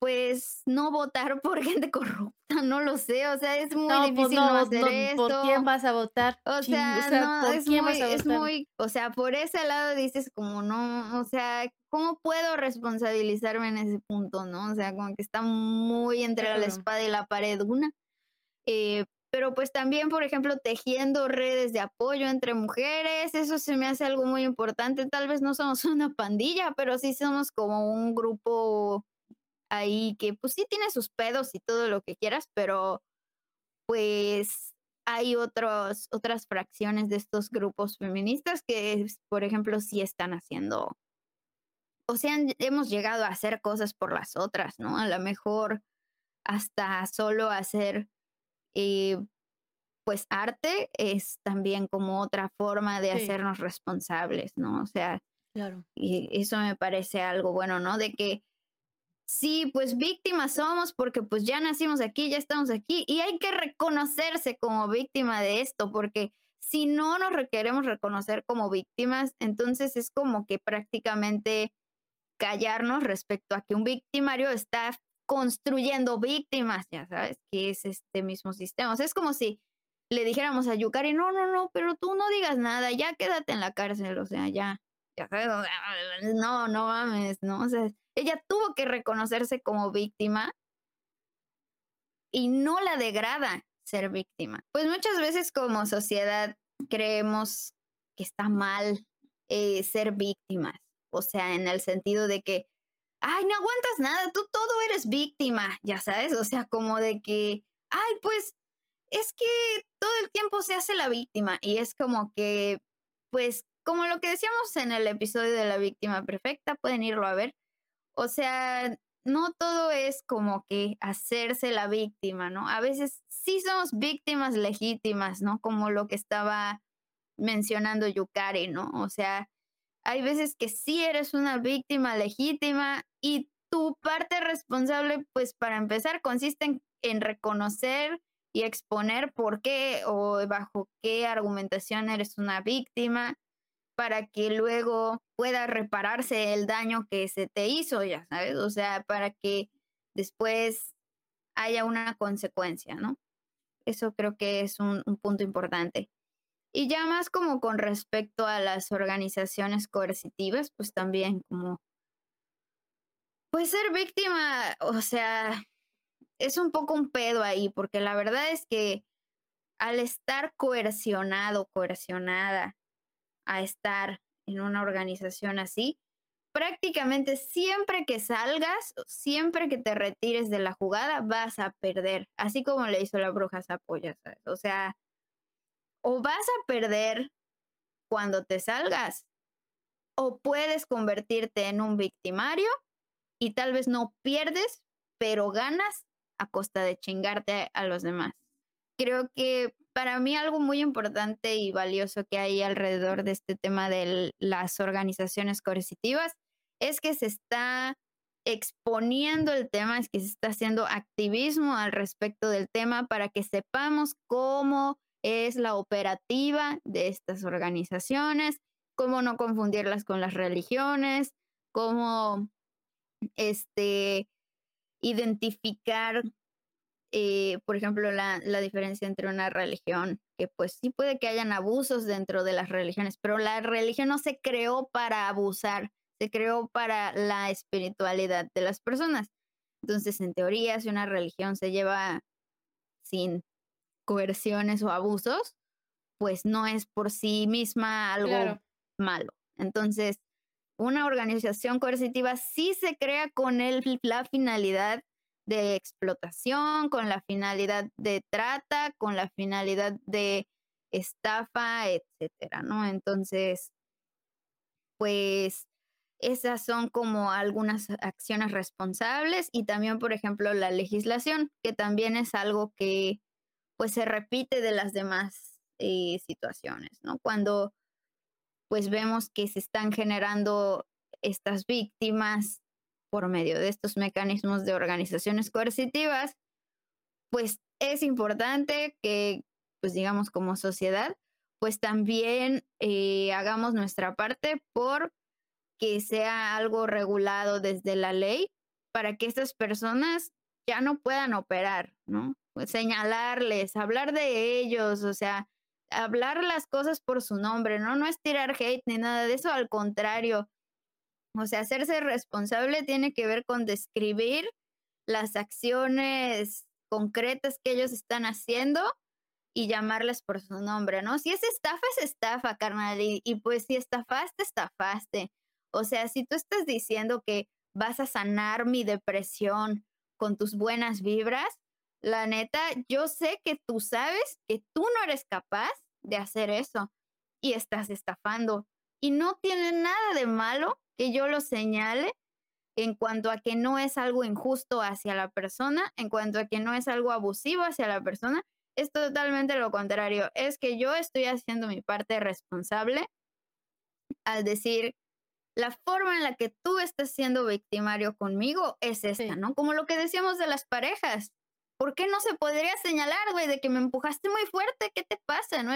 pues no votar por gente corrupta, no lo sé, o sea, es muy No, pues difícil no, no, hacer no, esto. ¿por quién vas a votar? O Chin, sea, no, ¿por es muy, es muy, o sea, por ese lado dices como no, o sea, ¿cómo puedo responsabilizarme en ese punto, no? O sea, como que está muy entre la Claro. espada y la pared una. Eh, pero pues también, por ejemplo, tejiendo redes de apoyo entre mujeres, eso se me hace algo muy importante. Tal vez no somos una pandilla, pero sí somos como un grupo ahí que pues sí tiene sus pedos y todo lo que quieras, pero pues hay otros, otras fracciones de estos grupos feministas que, por ejemplo, sí están haciendo, o sea, hemos llegado a hacer cosas por las otras, ¿no? A lo mejor hasta solo hacer, eh, pues, arte es también como otra forma de hacernos responsables, ¿no? O sea, claro. Y eso me parece algo bueno, ¿no? De que sí, pues víctimas somos porque pues ya nacimos aquí, ya estamos aquí y hay que reconocerse como víctima de esto porque si no nos queremos reconocer como víctimas, entonces es como que prácticamente callarnos respecto a que un victimario está construyendo víctimas, ya sabes, que es este mismo sistema. O sea, es como si le dijéramos a Yukari, no, no, no, pero tú no digas nada, ya quédate en la cárcel, o sea, ya, ya sabes, no, no mames, ¿no? O sea, ella tuvo que reconocerse como víctima y no la degrada ser víctima. Pues muchas veces como sociedad creemos que está mal eh, ser víctimas, o sea, en el sentido de que, ay, no aguantas nada, tú todo eres víctima, ya sabes, o sea, como de que, ay, pues es que todo el tiempo se hace la víctima y es como que, pues, como lo que decíamos en el episodio de la víctima perfecta, pueden irlo a ver, o sea, no todo es como que hacerse la víctima, ¿no? A veces sí somos víctimas legítimas, ¿no? Como lo que estaba mencionando Yukari, ¿no? O sea, hay veces que sí eres una víctima legítima y tu parte responsable, pues para empezar, consiste en, reconocer y exponer por qué o bajo qué argumentación eres una víctima para que luego pueda repararse el daño que se te hizo, ya sabes, o sea, para que después haya una consecuencia, ¿no? Eso creo que es un, punto importante. Y ya más como con respecto a las organizaciones coercitivas, pues también como, pues ser víctima, o sea, es un poco un pedo ahí, porque la verdad es que al estar coercionado, coercionada, a estar en una organización así, prácticamente siempre que salgas, siempre que te retires de la jugada, vas a perder, así como le hizo la bruja Zapoya, O sea, o vas a perder cuando te salgas, o puedes convertirte en un victimario y tal vez no pierdes, pero ganas a costa de chingarte a los demás. Creo que para mí algo muy importante y valioso que hay alrededor de este tema de las organizaciones coercitivas es que se está exponiendo el tema, es que se está haciendo activismo al respecto del tema para que sepamos cómo es la operativa de estas organizaciones, cómo no confundirlas con las religiones, cómo este identificar eh, por ejemplo, la, diferencia entre una religión, que pues sí puede que hayan abusos dentro de las religiones, pero la religión no se creó para abusar, se creó para la espiritualidad de las personas. Entonces, en teoría, si una religión se lleva sin coerciones o abusos, pues no es por sí misma algo malo. Entonces, una organización coercitiva sí se crea con el, la finalidad de explotación, con la finalidad de trata, con la finalidad de estafa, etcétera, ¿no? Entonces, pues esas son como algunas acciones responsables y también, por ejemplo, la legislación, que también es algo que pues se repite de las demás eh, situaciones, ¿no? Cuando pues vemos que se están generando estas víctimas por medio de estos mecanismos de organizaciones coercitivas, pues es importante que, pues digamos, como sociedad, pues también eh, hagamos nuestra parte por que sea algo regulado desde la ley para que estas personas ya no puedan operar, ¿no? Pues señalarles, hablar de ellos, o sea, hablar las cosas por su nombre, ¿no? No es tirar hate ni nada de eso, al contrario, o sea, hacerse responsable tiene que ver con describir las acciones concretas que ellos están haciendo y llamarles por su nombre, ¿no? Si es estafa, es estafa, carnal. Y, pues si estafaste, estafaste. O sea, si tú estás diciendo que vas a sanar mi depresión con tus buenas vibras, La neta, yo sé que tú sabes que tú no eres capaz de hacer eso y estás estafando. Y no tiene nada de malo que yo lo señale en cuanto a que no es algo injusto hacia la persona, en cuanto a que no es algo abusivo hacia la persona, es totalmente lo contrario. Es que yo estoy haciendo mi parte responsable al decir, la forma en la que tú estás siendo victimario conmigo es esta, ¿no? Como lo que decíamos de las parejas. ¿Por qué no se podría señalar, güey, de que me empujaste muy fuerte? ¿Qué te pasa? ¿No?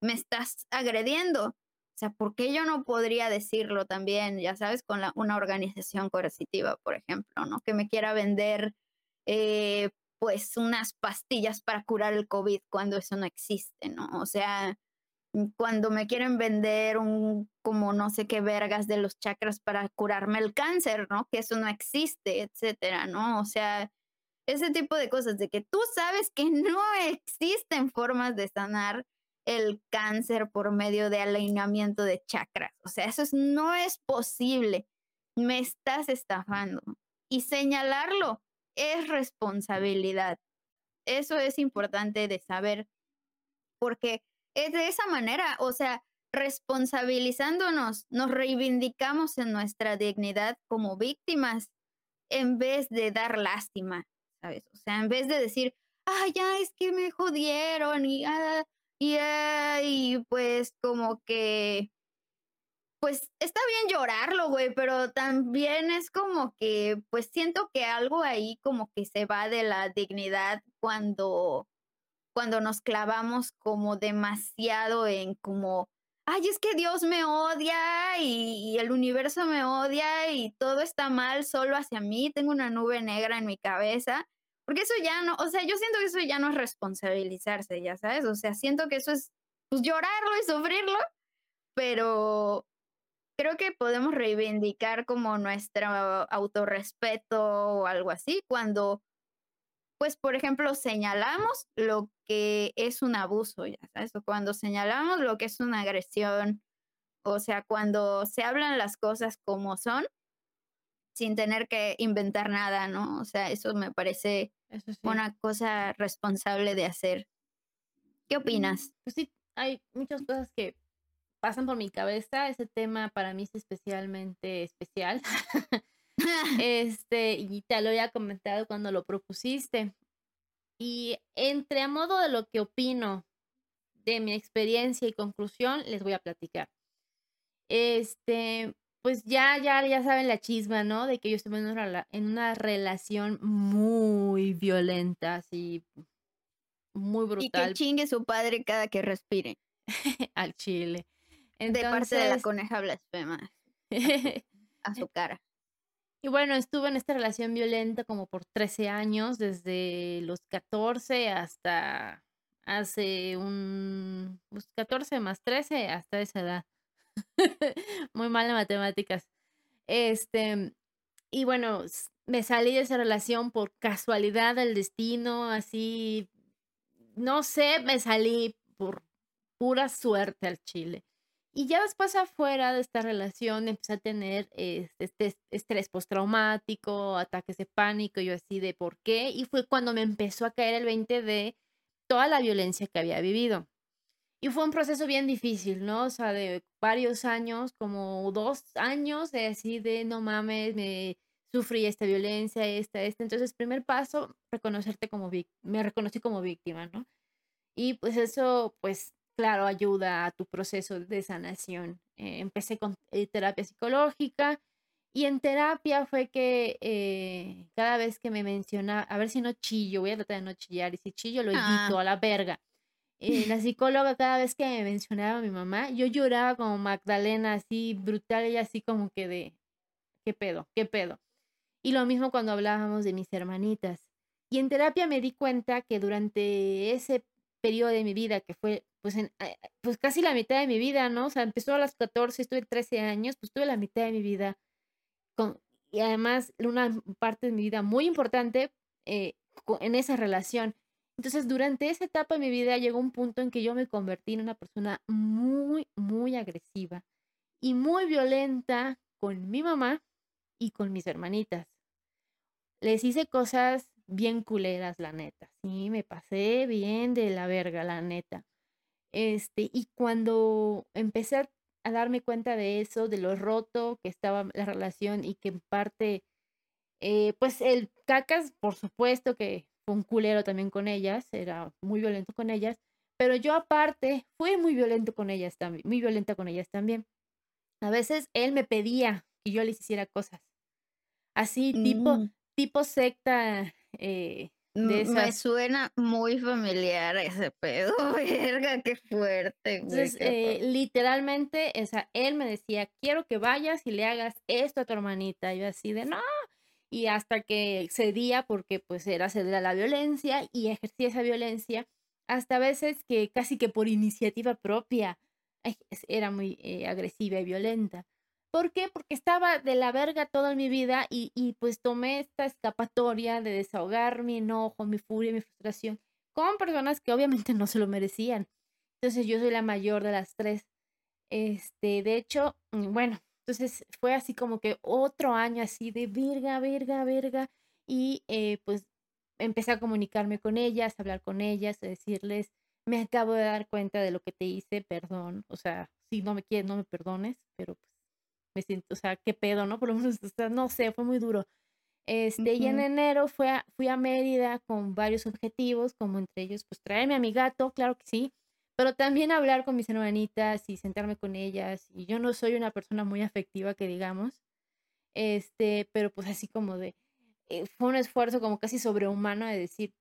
Me estás agrediendo. O sea, ¿por qué yo no podría decirlo también, ya sabes, con una organización coercitiva, por ejemplo, ¿no? Que me quiera vender, eh, pues, unas pastillas para curar el COVID cuando eso no existe, ¿no? O sea, cuando me quieren vender un como no sé qué vergas de los chakras para curarme el cáncer, ¿no? Que eso no existe, etcétera, ¿no? O sea, ese tipo de cosas de que tú sabes que no existen formas de sanar el cáncer por medio de alineamiento de chakras. O sea, eso no es posible. Me estás estafando. Y señalarlo es responsabilidad. Eso es importante de saber porque es de esa manera, o sea, responsabilizándonos, nos reivindicamos en nuestra dignidad como víctimas en vez de dar lástima, ¿sabes? O sea, en vez de decir, ah, ya es que me jodieron y, ah, y, ah, y pues como que, pues está bien llorarlo, güey, pero también es como que, pues siento que algo ahí como que se va de la dignidad cuando cuando nos clavamos como demasiado en como, ay, es que Dios me odia y, el universo me odia y todo está mal solo hacia mí, tengo una nube negra en mi cabeza, porque eso ya no, o sea, yo siento que eso ya no es responsabilizarse, ya sabes, o sea, siento que eso es pues llorarlo y sufrirlo, pero creo que podemos reivindicar como nuestro autorrespeto o algo así cuando pues, por ejemplo, señalamos lo que es un abuso, ya sabes, o cuando señalamos lo que es una agresión, o sea, cuando se hablan las cosas como son, sin tener que inventar nada, ¿no? O sea, eso me parece una cosa responsable de hacer. ¿Qué opinas? Pues sí, hay muchas cosas que pasan por mi cabeza. Ese tema para mí es especialmente especial. este, y te lo había comentado cuando lo propusiste. Y entre a modo de lo que opino de mi experiencia y conclusión, les voy a platicar. Este, pues ya, ya, ya saben la chisma, ¿no? De que yo estuve en una, en una relación muy violenta, así, muy brutal. Y que chingue su padre cada que respire. Al chile. de parte de la coneja blasfema. a su cara. Y bueno, estuve en esta relación violenta como por 13 años, desde los 14 hasta hace un... 14 pues, más 13 hasta esa edad. Muy mal en matemáticas. Este, y bueno, me salí de esa relación por casualidad del destino, así, no sé, me salí por pura suerte al Chile. Y ya después afuera de esta relación empecé a tener este, este estrés postraumático, ataques de pánico, yo así de por qué. Y fue cuando me empezó a caer el 20 de toda la violencia que había vivido. Y fue un proceso bien difícil, ¿no? O sea, de varios años, como dos años de así de no mames, me sufrí esta violencia, esta, esta. Entonces, primer paso, reconocerte como me reconocí como víctima, ¿no? Y pues eso, pues claro, ayuda a tu proceso de sanación. Eh, empecé con eh, terapia psicológica y en terapia fue que eh, cada vez que me menciona, a ver si no chillo, voy a tratar de no chillar y si chillo lo evito ah. a la verga. La psicóloga cada vez que me mencionaba a mi mamá, yo lloraba como Magdalena, así brutal y así como que de, ¿qué pedo? ¿Qué pedo? Y lo mismo cuando hablábamos de mis hermanitas. Y en terapia me di cuenta que durante ese periodo de mi vida, que fue pues, en, eh, pues casi la mitad de mi vida, ¿no? O sea, empezó a las 14, estuve 13 años, pues tuve la mitad de mi vida con, y además una parte de mi vida muy importante eh, en esa relación. Entonces, durante esa etapa de mi vida llegó un punto en que yo me convertí en una persona muy, muy agresiva y muy violenta con mi mamá y con mis hermanitas. Les hice cosas bien culeras, la neta. Sí, me pasé bien de la verga, la neta. Este, y cuando empecé a, darme cuenta de eso, de lo roto que estaba la relación y que en parte, eh, pues el cacas, por supuesto que fue un culero también con ellas, era muy violento con ellas, pero yo aparte fui muy violento con ellas también, muy violenta con ellas también. A veces él me pedía que yo les hiciera cosas. Así, tipo, Mm, tipo secta eh, de m- me esas. suena muy familiar ese pedo, verga, qué fuerte, Entonces, eh, literalmente, o sea, él me decía, quiero que vayas y le hagas esto a tu hermanita. Y yo así de, no. Y hasta que cedía, porque pues era ceder a la violencia y ejercía esa violencia, hasta veces que casi que por iniciativa propia era muy eh, agresiva y violenta. ¿Por qué? Porque estaba de la verga toda mi vida y, y pues tomé esta escapatoria de desahogar mi enojo, mi furia, mi frustración con personas que obviamente no se lo merecían. Entonces yo soy la mayor de las tres. Este, de hecho, mm, bueno, entonces fue así como que otro año así de virga, virga, virga. Y eh, pues empecé a comunicarme con ellas, a hablar con ellas, a decirles, me acabo de dar cuenta de lo que te hice, perdón. O sea, si no me quieres, no me perdones, pero pues me siento, o sea, qué pedo, ¿no? Por lo menos, o sea, no sé, fue muy duro. Este, y en enero fue a- fui a Mérida con varios objetivos, como entre ellos, pues traerme a mi gato, claro que sí, pero también hablar con mis hermanitas y sentarme con ellas. Y yo no soy una persona muy afectiva, que digamos, este, pero pues así como de, eh, fue un esfuerzo como casi sobrehumano de decir,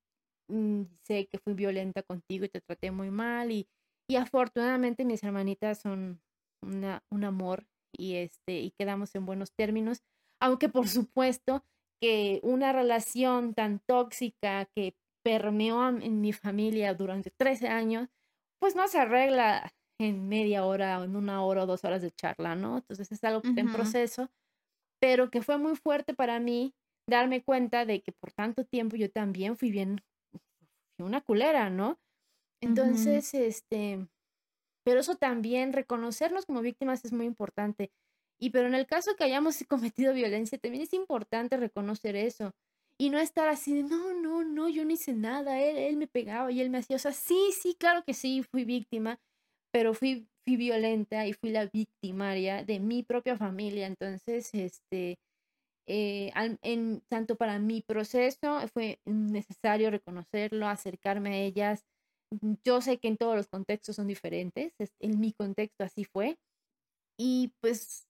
"Mm, sé que fui violenta contigo y te traté muy mal y, y afortunadamente mis hermanitas son una, un amor y este, y quedamos en buenos términos, aunque por supuesto que una relación tan tóxica que permeó en mi familia durante 13 años, pues no se arregla en media hora o en una hora o dos horas de charla, ¿no? Entonces es algo que está en proceso, pero que fue muy fuerte para mí darme cuenta de que por tanto tiempo yo también fui bien, una culera, ¿no? Entonces, este, pero eso también, reconocernos como víctimas es muy importante. Y pero en el caso que hayamos cometido violencia, también es importante reconocer eso. Y no estar así de, no, no, no, yo no hice nada, él, él me pegaba y él me hacía, o sea, sí, sí, claro que sí, fui víctima, pero fui, fui violenta y fui la victimaria de mi propia familia. Entonces, este, eh, en, tanto para mi proceso fue necesario reconocerlo, acercarme a ellas. Yo sé que en todos los contextos son diferentes, es- en mi contexto así fue. Y pues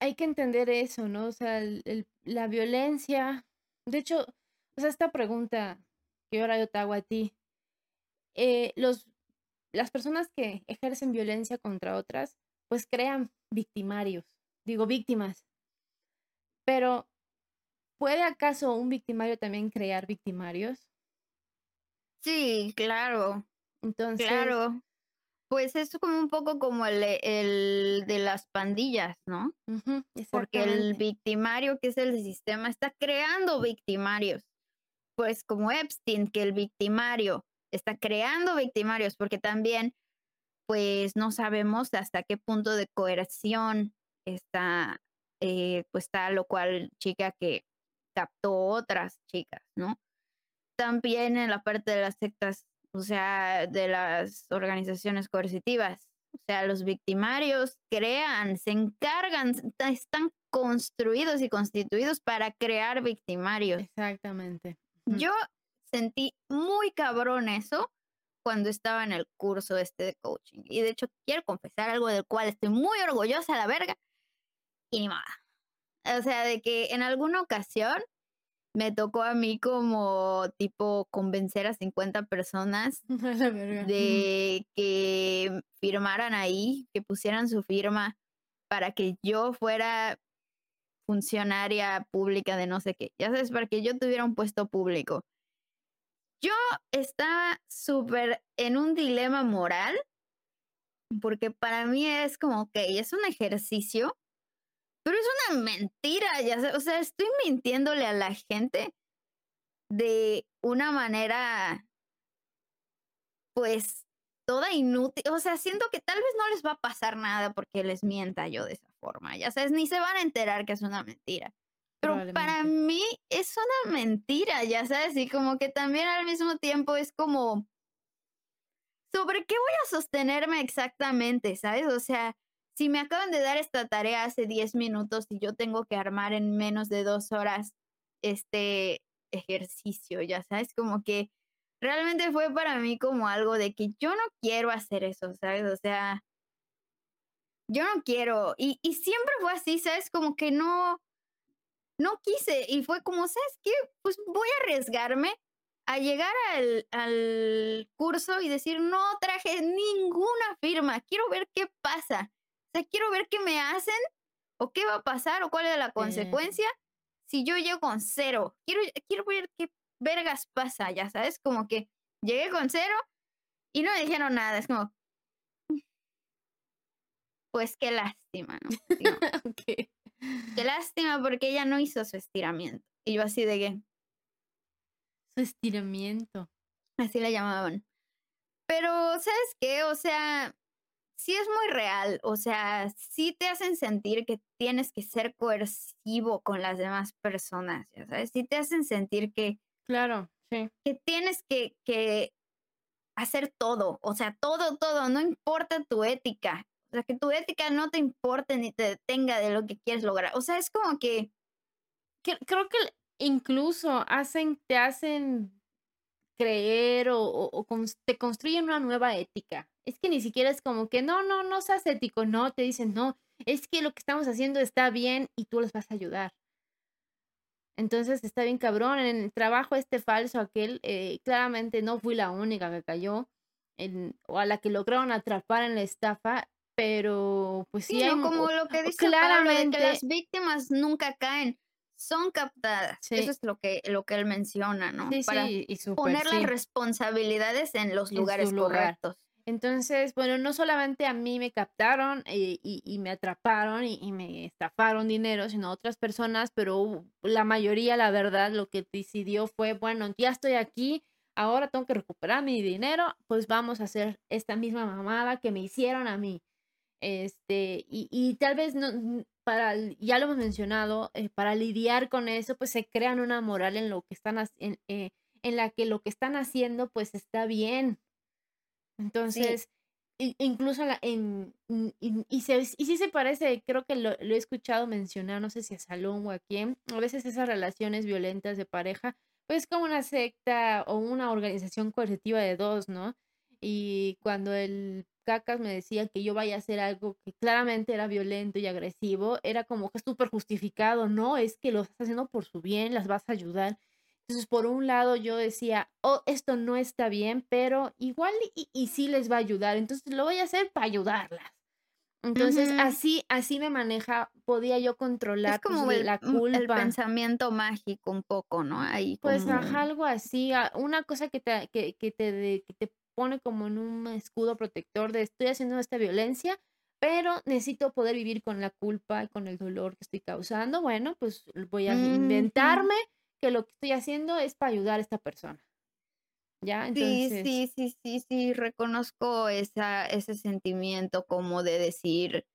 hay que entender eso, ¿no? O sea, el- el- la violencia. De hecho, o sea, esta pregunta que ahora yo te hago a ti, eh, los, las personas que ejercen violencia contra otras, pues crean victimarios, digo víctimas, pero ¿puede acaso un victimario también crear victimarios? Sí, claro, Entonces, claro. Pues es como un poco como el, el de las pandillas, ¿no? Porque el victimario, que es el sistema, está creando victimarios. Pues como Epstein, que el victimario está creando victimarios, porque también, pues no sabemos hasta qué punto de coerción está, eh, pues tal o cual chica que captó otras chicas, ¿no? También en la parte de las sectas, o sea, de las organizaciones coercitivas. O sea, los victimarios crean, se encargan, está- están construidos y constituidos para crear victimarios. Exactamente. Yo sentí muy cabrón eso cuando estaba en el curso este de coaching. Y de hecho, quiero confesar algo del cual estoy muy orgullosa, la verga. Y ni nada. O sea, de que en alguna ocasión me tocó a mí como tipo convencer a 50 personas de que firmaran ahí, que pusieran su firma para que yo fuera funcionaria pública de no sé qué. Ya sabes, para que yo tuviera un puesto público. Yo estaba súper en un dilema moral, porque para mí es como, ok, es un ejercicio, pero es una mentira, ya sé, o sea, estoy mintiéndole a la gente de una manera, pues, toda inútil, o sea, siento que tal vez no les va a pasar nada porque les mienta yo de esa forma, ya sabes, ni se van a enterar que es una mentira. Pero para mí es una mentira, ya sabes, y como que también al mismo tiempo es como, ¿sobre qué voy a sostenerme exactamente? ¿Sabes? O sea, si me acaban de dar esta tarea hace 10 minutos y yo tengo que armar en menos de dos horas este ejercicio, ya sabes, como que realmente fue para mí como algo de que yo no quiero hacer eso, ¿sabes? O sea, yo no quiero. Y, y siempre fue así, ¿sabes? Como que no, no quise. Y fue como, ¿sabes qué? Pues voy a arriesgarme a llegar al, al curso y decir, no traje ninguna firma, quiero ver qué pasa. O sea, quiero ver qué me hacen o qué va a pasar o cuál es la consecuencia si yo llego con cero. Quiero, quiero ver qué vergas pasa, ya sabes, como que llegué con cero y no me dijeron nada. Es como, pues qué lástima, ¿no? Qué lástima porque ella no hizo su estiramiento. Y yo así de que... Su estiramiento. Así la llamaban. Pero, ¿sabes qué? O sea, sí es muy real. O sea, sí te hacen sentir que tienes que ser coercivo con las demás personas, ya sabes. Sí te hacen sentir que... Claro, sí. Que tienes que, que hacer todo. O sea, todo, todo. No importa tu ética. O sea, que tu ética no te importe ni te detenga de lo que quieres lograr. O sea, es como que... Creo que incluso hacen, te hacen creer o, te construyen una nueva ética. Es que ni siquiera es como que no, no, no seas ético, no, te dicen no, es que lo que estamos haciendo está bien y tú les vas a ayudar. Entonces está bien cabrón, en el trabajo este falso aquel, eh, claramente no fui la única que cayó en, o a la que lograron atrapar en la estafa, pero pues sí, como lo que dice claramente que las víctimas nunca caen son captadas eso es lo que lo que él menciona no para poner las responsabilidades en los lugares correctos. Entonces bueno no solamente a mí me captaron eh, y, me atraparon y, y, me estafaron dinero sino a otras personas pero la mayoría la verdad lo que decidió fue bueno ya estoy aquí ahora tengo que recuperar mi dinero pues vamos a hacer esta misma mamada que me hicieron a mí este, y, y tal vez no, para, ya lo hemos mencionado, eh, para lidiar con eso, pues se crean una moral en lo que están, en, eh, en la que lo que están haciendo, pues está bien. Entonces, incluso la, en, y, y, se, y sí se parece, creo que lo, lo, he escuchado mencionar, no sé si a Salón o a quién, a veces esas relaciones violentas de pareja, pues como una secta o una organización coercitiva de dos, ¿no? Y cuando el cacas me decían que yo vaya a hacer algo que claramente era violento y agresivo, era como que súper justificado, no, es que lo estás haciendo por su bien, las vas a ayudar. Entonces, por un lado, yo decía, oh, esto no está bien, pero igual y, y sí les va a ayudar, entonces lo voy a hacer para ayudarlas. Entonces, así, así me maneja, podía yo controlar es pues, como la culpa. El pensamiento mágico un poco, ¿no? Ahí pues algo así, una cosa que te, que, que te, que te pone como en un escudo protector de estoy haciendo esta violencia, pero necesito poder vivir con la culpa y con el dolor que estoy causando. Bueno, pues voy a inventarme que lo que estoy haciendo es para ayudar a esta persona. ¿Ya? Entonces... Sí, sí, sí, sí, sí, reconozco esa, ese sentimiento como de decir,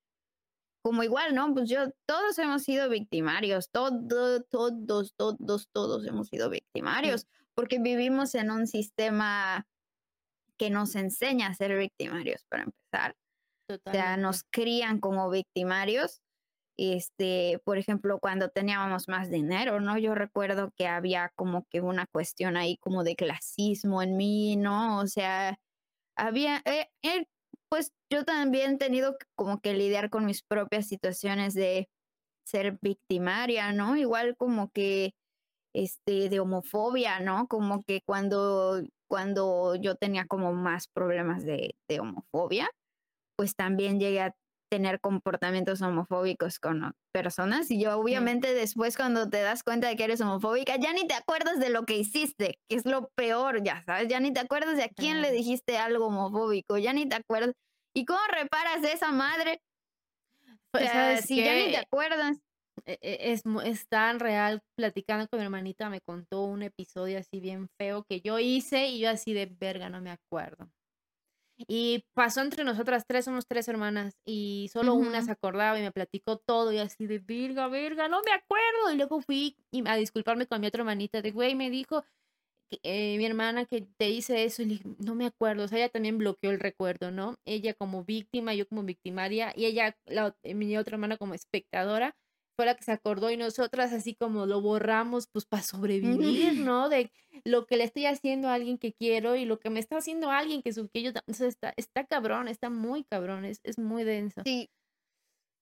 como igual, ¿no? Pues yo, todos hemos sido victimarios, todos, todos, todos, todos hemos sido victimarios, porque vivimos en un sistema que nos enseña a ser victimarios, para empezar. O sea, nos crían como victimarios. Este, por ejemplo, cuando teníamos más dinero, ¿no? Yo recuerdo que había como que una cuestión ahí como de clasismo en mí, ¿no? O sea, había, eh, eh, pues yo también he tenido como que lidiar con mis propias situaciones de ser victimaria, ¿no? Igual como que, este, de homofobia, ¿no? Como que cuando cuando yo tenía como más problemas de, homofobia, pues también llegué a tener comportamientos homofóbicos con personas y yo obviamente después cuando te das cuenta de que eres homofóbica ya ni te acuerdas de lo que hiciste, que es lo peor, ya sabes, ya ni te acuerdas de a quién le dijiste algo homofóbico, ya ni te acuerdas. ¿Y cómo reparas esa madre? Pues, si ya ni te acuerdas. E, e, es, es, tan real. Platicando con mi hermanita, me contó un episodio así bien feo que yo hice y yo así de verga, no me acuerdo. Y pasó entre nosotras tres, somos tres hermanas, y solo una se acordaba y me platicó todo, y así de: "Virga, verga, no me acuerdo". Y luego fui a disculparme con mi otra hermanita de: "Güey, me dijo que, eh, mi hermana que te hice eso", y le dije: "No me acuerdo". O sea, ella también bloqueó el recuerdo, ¿no? Ella como víctima, yo como victimaria, y ella, la mi otra hermana como espectadora, fue la que se acordó, y nosotras así como lo borramos, pues, para sobrevivir, ¿no? De lo que le estoy haciendo a alguien que quiero y lo que me está haciendo alguien que su que yo sea, está está cabrón, está muy cabrón, es es muy denso. Sí.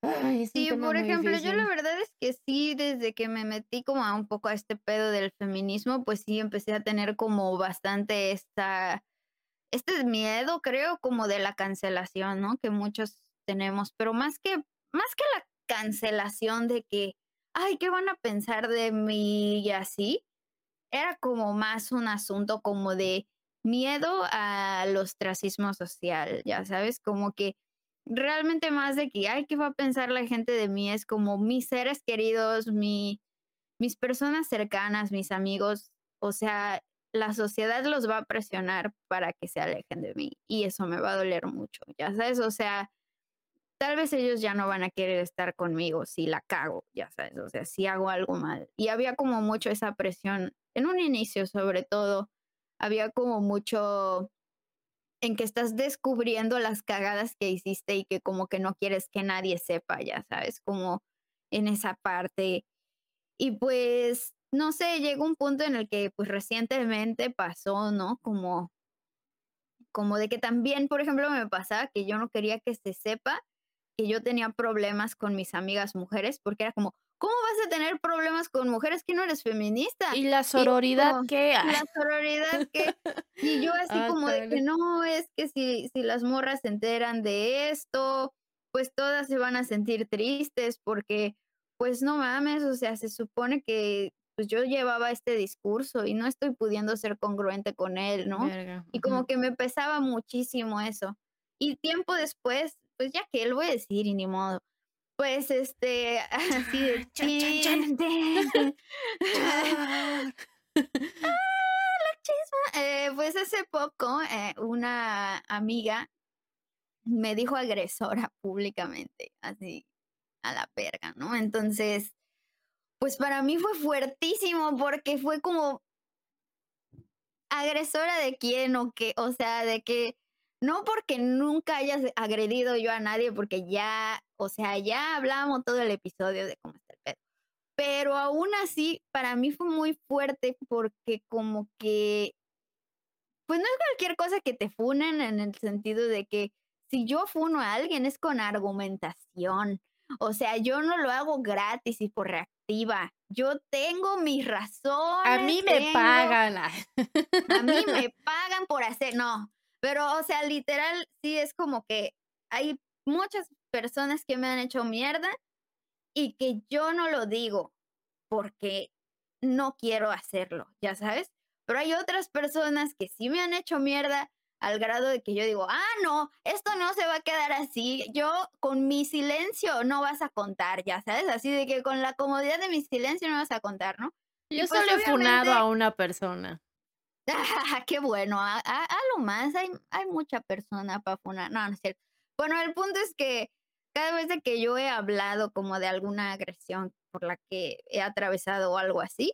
Ay, Sí, por ejemplo, yo la verdad es que sí, desde que me metí como a un poco a este pedo del feminismo, pues sí empecé a tener como bastante esta este miedo, creo, como de la cancelación, ¿no? Que muchos tenemos, pero más que más que la cancelación de que: "Ay, ¿qué van a pensar de mí?", y así, era como más un asunto como de miedo al ostracismo social, ¿ya sabes? Como que realmente más de que: "Ay, ¿qué va a pensar la gente de mí?", es como mis seres queridos, mi mis personas cercanas, mis amigos, o sea, la sociedad los va a presionar para que se alejen de mí, y eso me va a doler mucho, ¿ya sabes? O sea, tal vez ellos ya no van a querer estar conmigo si la cago, ya sabes, o sea, si hago algo mal. Y había como mucho esa presión, en un inicio, sobre todo, había como mucho en que estás descubriendo las cagadas que hiciste y que como que no quieres que nadie sepa, ya sabes, como en esa parte. Y pues, no sé, llegó un punto en el que, pues, recientemente pasó, ¿no? Como como de que también, por ejemplo, me pasaba que yo no quería que se sepa que yo tenía problemas con mis amigas mujeres, porque era como: "¿Cómo vas a tener problemas con mujeres que no eres feminista?". ¿Y la sororidad qué? "¿La sororidad qué?". Y yo así Ah, como de que. "No, es que si si las morras se enteran de esto, pues todas se van a sentir tristes porque, pues no mames, o sea, se supone que, pues yo llevaba este discurso y no estoy pudiendo ser congruente con él", ¿no? Verga, Y como que me pesaba muchísimo eso. Y tiempo después, pues ya qué, lo voy a decir y ni modo. Pues, este, así de Chan. ¡Ah, la chisma! Eh, pues hace poco, eh, una amiga me dijo agresora públicamente, así, a la verga, ¿no? Entonces, pues para mí fue fuertísimo porque fue como ¿agresora de quién o qué? O sea, de que no porque nunca hayas agredido yo a nadie, porque ya, o sea, ya hablamos todo el episodio de cómo está el pedo. Pero aún así, para mí fue muy fuerte porque como que pues no es cualquier cosa que te funen en el sentido de que si yo funo a alguien es con argumentación. O sea, yo no lo hago gratis y por reactiva. Yo tengo mis A razones, mí me tengo pagan. A mí me pagan por hacer no, pero, o sea, literal, sí es como que hay muchas personas que me han hecho mierda y que yo no lo digo porque no quiero hacerlo, ¿ya sabes? Pero hay otras personas que sí me han hecho mierda al grado de que yo digo: "Ah, no, esto no se va a quedar así, yo con mi silencio no vas a contar", ¿ya sabes? Así de que con la comodidad de mi silencio no vas a contar, ¿no? Y Yo pues solo he funado a una persona. Qué bueno, ha hazlo más, hay mucha persona para funar. No, no es cierto. Bueno, el punto es que cada vez que yo he hablado como de alguna agresión por la que he atravesado o algo así,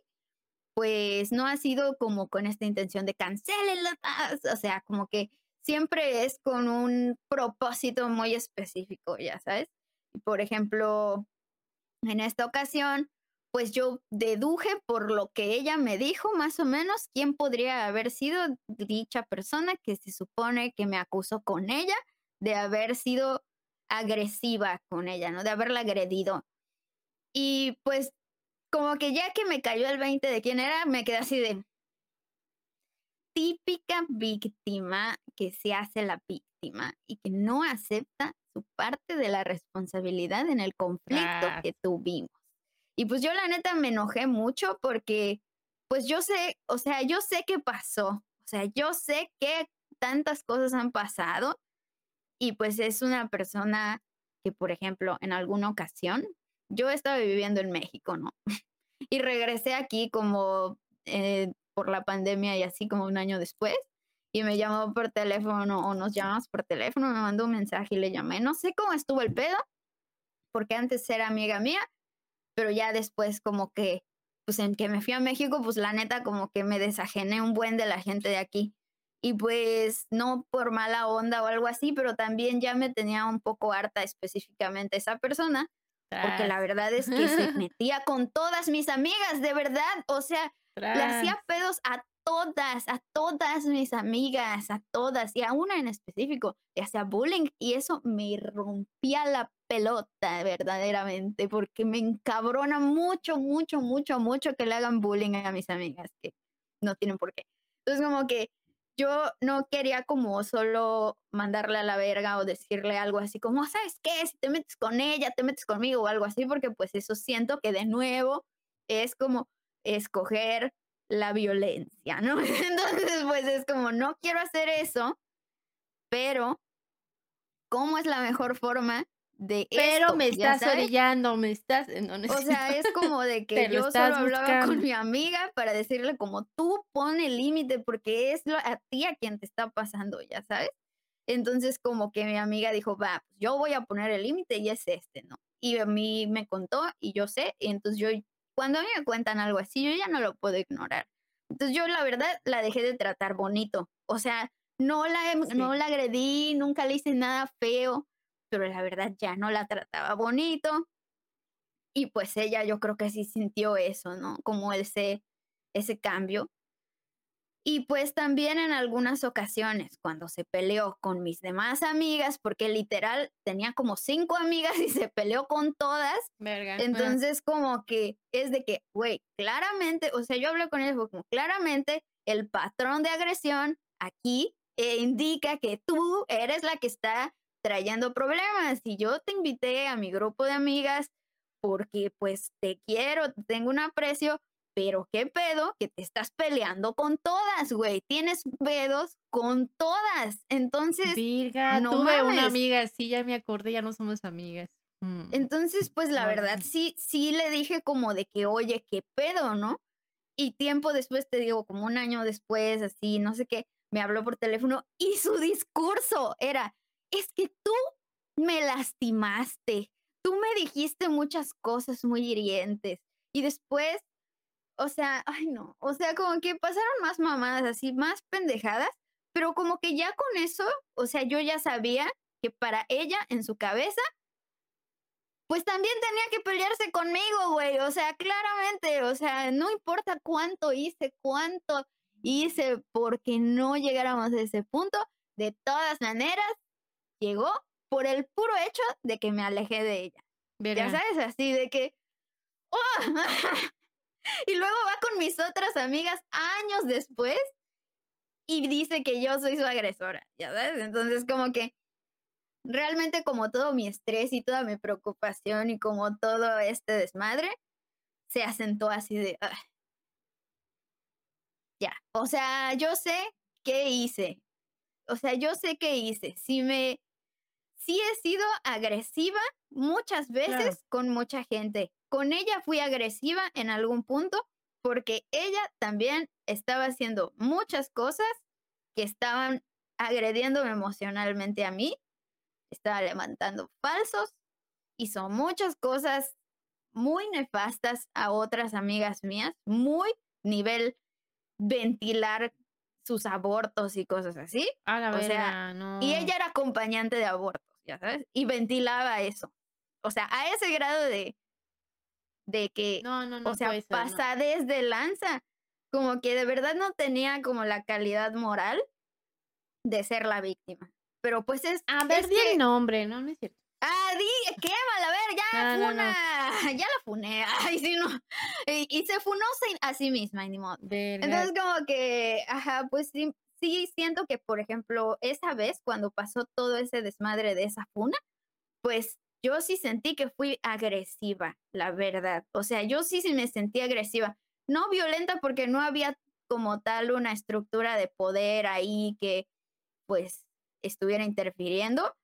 pues no ha sido como con esta intención de cancélenla, o sea, como que siempre es con un propósito muy específico, ¿ya sabes? Por ejemplo, en esta ocasión, pues yo deduje por lo que ella me dijo, más o menos, quién podría haber sido dicha persona que se supone que me acusó con ella de haber sido agresiva con ella, ¿no? De haberla agredido. Y pues como que ya que me cayó el 20 de quién era, me quedé así de típica víctima que se hace la víctima y que no acepta su parte de la responsabilidad en el conflicto Tras. que tuvimos. Y pues yo la neta me enojé mucho porque, pues yo sé, o sea, yo sé qué pasó, o sea, yo sé que tantas cosas han pasado y pues es una persona que, por ejemplo, en alguna ocasión, yo estaba viviendo en México, ¿no? Y regresé aquí como, eh, por la pandemia y así como un año después. y me llamó por teléfono o nos llamamos por teléfono, me mandó un mensaje y le llamé. No sé cómo estuvo el pedo, porque antes era amiga mía, pero ya después como que, pues en que me fui a México, pues la neta como que me desajené un buen de la gente de aquí. Y pues no por mala onda o algo así, pero también ya me tenía un poco harta específicamente esa persona, porque la verdad es que se metía con todas mis amigas, de verdad, o sea, le hacía pedos a todas, a todas mis amigas, a todas, y a una en específico, le hacía bullying y eso me rompía la pelota verdaderamente, porque me encabrona mucho, mucho, mucho, mucho que le hagan bullying a mis amigas, que no tienen por qué. Entonces como que yo no quería como solo mandarle a la verga o decirle algo así como, ¿sabes qué? Si te metes con ella, te metes conmigo o algo así, porque pues eso siento que de nuevo es como escoger la violencia, ¿no? Entonces, pues es como, no quiero hacer eso, pero ¿cómo es la mejor forma de Pero me estás orillando, me estás... o sea, es como de que yo solo hablaba con mi amiga para decirle como tú pone límite porque es a ti a quien te está pasando, ya sabes. Entonces como que mi amiga dijo, va, pues yo voy a poner el límite y es este, ¿no? Y a mí me contó y yo sé, y entonces yo cuando a mí me cuentan algo así, yo ya no lo puedo ignorar. Entonces yo la verdad la dejé de tratar bonito. O sea, no la, no la agredí, nunca le hice nada feo, pero la verdad ya no la trataba bonito. Y pues ella yo creo que sí sintió eso, ¿no? Como ese, ese cambio. Y pues también en algunas ocasiones, cuando se peleó con mis demás amigas, porque literal tenía como cinco amigas y se peleó con todas. Entonces, como que es de que, güey, claramente, o sea, yo hablé con ella como claramente el patrón de agresión aquí eh, indica que tú eres la que está trayendo problemas. Y yo te invité a mi grupo de amigas porque pues te quiero, tengo un aprecio, pero qué pedo que te estás peleando con todas, güey. Tienes pedos con todas. Entonces, Virga, no tuve una amiga, sí, ya me acordé, ya no somos amigas. Mm. Entonces, pues la verdad, sí, sí le dije como de que, oye, qué pedo, ¿no? Y tiempo después, te digo, como un año después, así, no sé qué, me habló por teléfono y su discurso era, es que tú me lastimaste, tú me dijiste muchas cosas muy hirientes. Y después o sea, ay no, o sea, como que pasaron más mamadas así, más pendejadas, pero como que ya con eso, o sea, yo ya sabía que para ella en su cabeza, pues también tenía que pelearse conmigo, güey, o sea, claramente, o sea, no importa cuánto hice, cuánto hice porque no llegáramos a ese punto, de todas maneras, llegó por el puro hecho de que me alejé de ella. Ya sabes, así de que, ¡oh! Y luego va con mis otras amigas años después y dice que yo soy su agresora, ¿ya sabes? Entonces como que realmente como todo mi estrés y toda mi preocupación y como todo este desmadre se asentó así de... Ya, o sea, yo sé qué hice. O sea, yo sé qué hice. Si me... Sí he sido agresiva muchas veces con mucha gente. Con ella fui agresiva en algún punto porque ella también estaba haciendo muchas cosas que estaban agrediéndome emocionalmente a mí, estaba levantando falsos, hizo muchas cosas muy nefastas a otras amigas mías, muy nivel ventilar sus abortos y cosas así. A la o no. Y ella era acompañante de abortos, ya sabes, y ventilaba eso. O sea, a ese grado de de que, no, no, no o sea, pasa desde lanza, como que de verdad no tenía como la calidad moral de ser la víctima. Pero pues es... A ver, di el nombre, no, no es cierto. Ah, di, qué mal, a ver, ya funa, ya la funé, ay, sí, no. Y, se funó a sí misma, ni modo. Entonces como que, ajá, pues sí, sí siento que, por ejemplo, esa vez cuando pasó todo ese desmadre de esa funa, pues yo sí sentí que fui agresiva, la verdad. O sea, yo sí, sí me sentí agresiva. No violenta porque no había como tal una estructura de poder ahí que pues estuviera interfiriendo,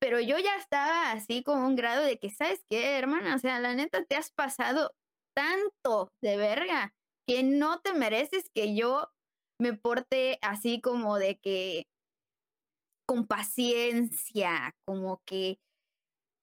pero yo ya estaba así como un grado de que, ¿sabes qué, hermana? O sea, la neta te has pasado tanto de verga que no te mereces que yo me porte así como de que con paciencia, como que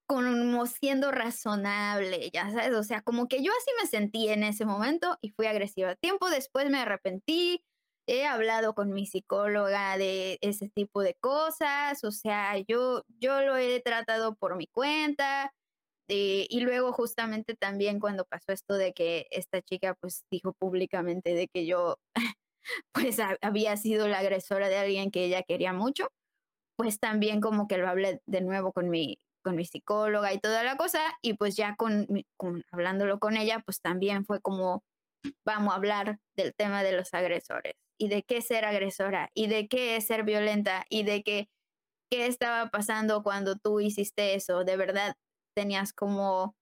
como siendo razonable, ya sabes, o sea, como que yo así me sentí en ese momento y fui agresiva. Tiempo después me arrepentí, he hablado con mi psicóloga de ese tipo de cosas, o sea, yo, yo lo he tratado por mi cuenta. Eh, y luego justamente también cuando pasó esto de que esta chica pues dijo públicamente de que yo pues había sido la agresora de alguien que ella quería mucho, pues también como que lo hablé de nuevo con mi, con mi psicóloga y toda la cosa, y pues ya con, con hablándolo con ella, pues también fue como, vamos a hablar del tema de los agresores y de qué ser agresora y de qué es ser violenta y de qué, qué estaba pasando cuando tú hiciste eso. De verdad, tenías como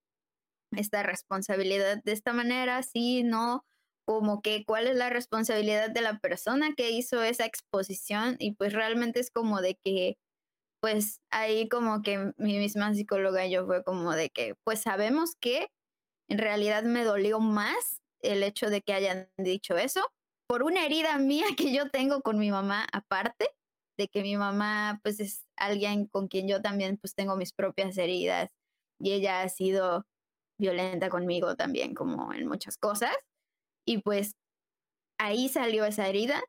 esta responsabilidad de esta manera, sí, no, como que cuál es la responsabilidad de la persona que hizo esa exposición y pues realmente es como de que pues ahí como que mi misma psicóloga y yo fue como de que pues sabemos que en realidad me dolió más el hecho de que hayan dicho eso por una herida mía que yo tengo con mi mamá aparte de que mi mamá pues es alguien con quien yo también pues tengo mis propias heridas y ella ha sido violenta conmigo también como en muchas cosas y pues ahí salió esa herida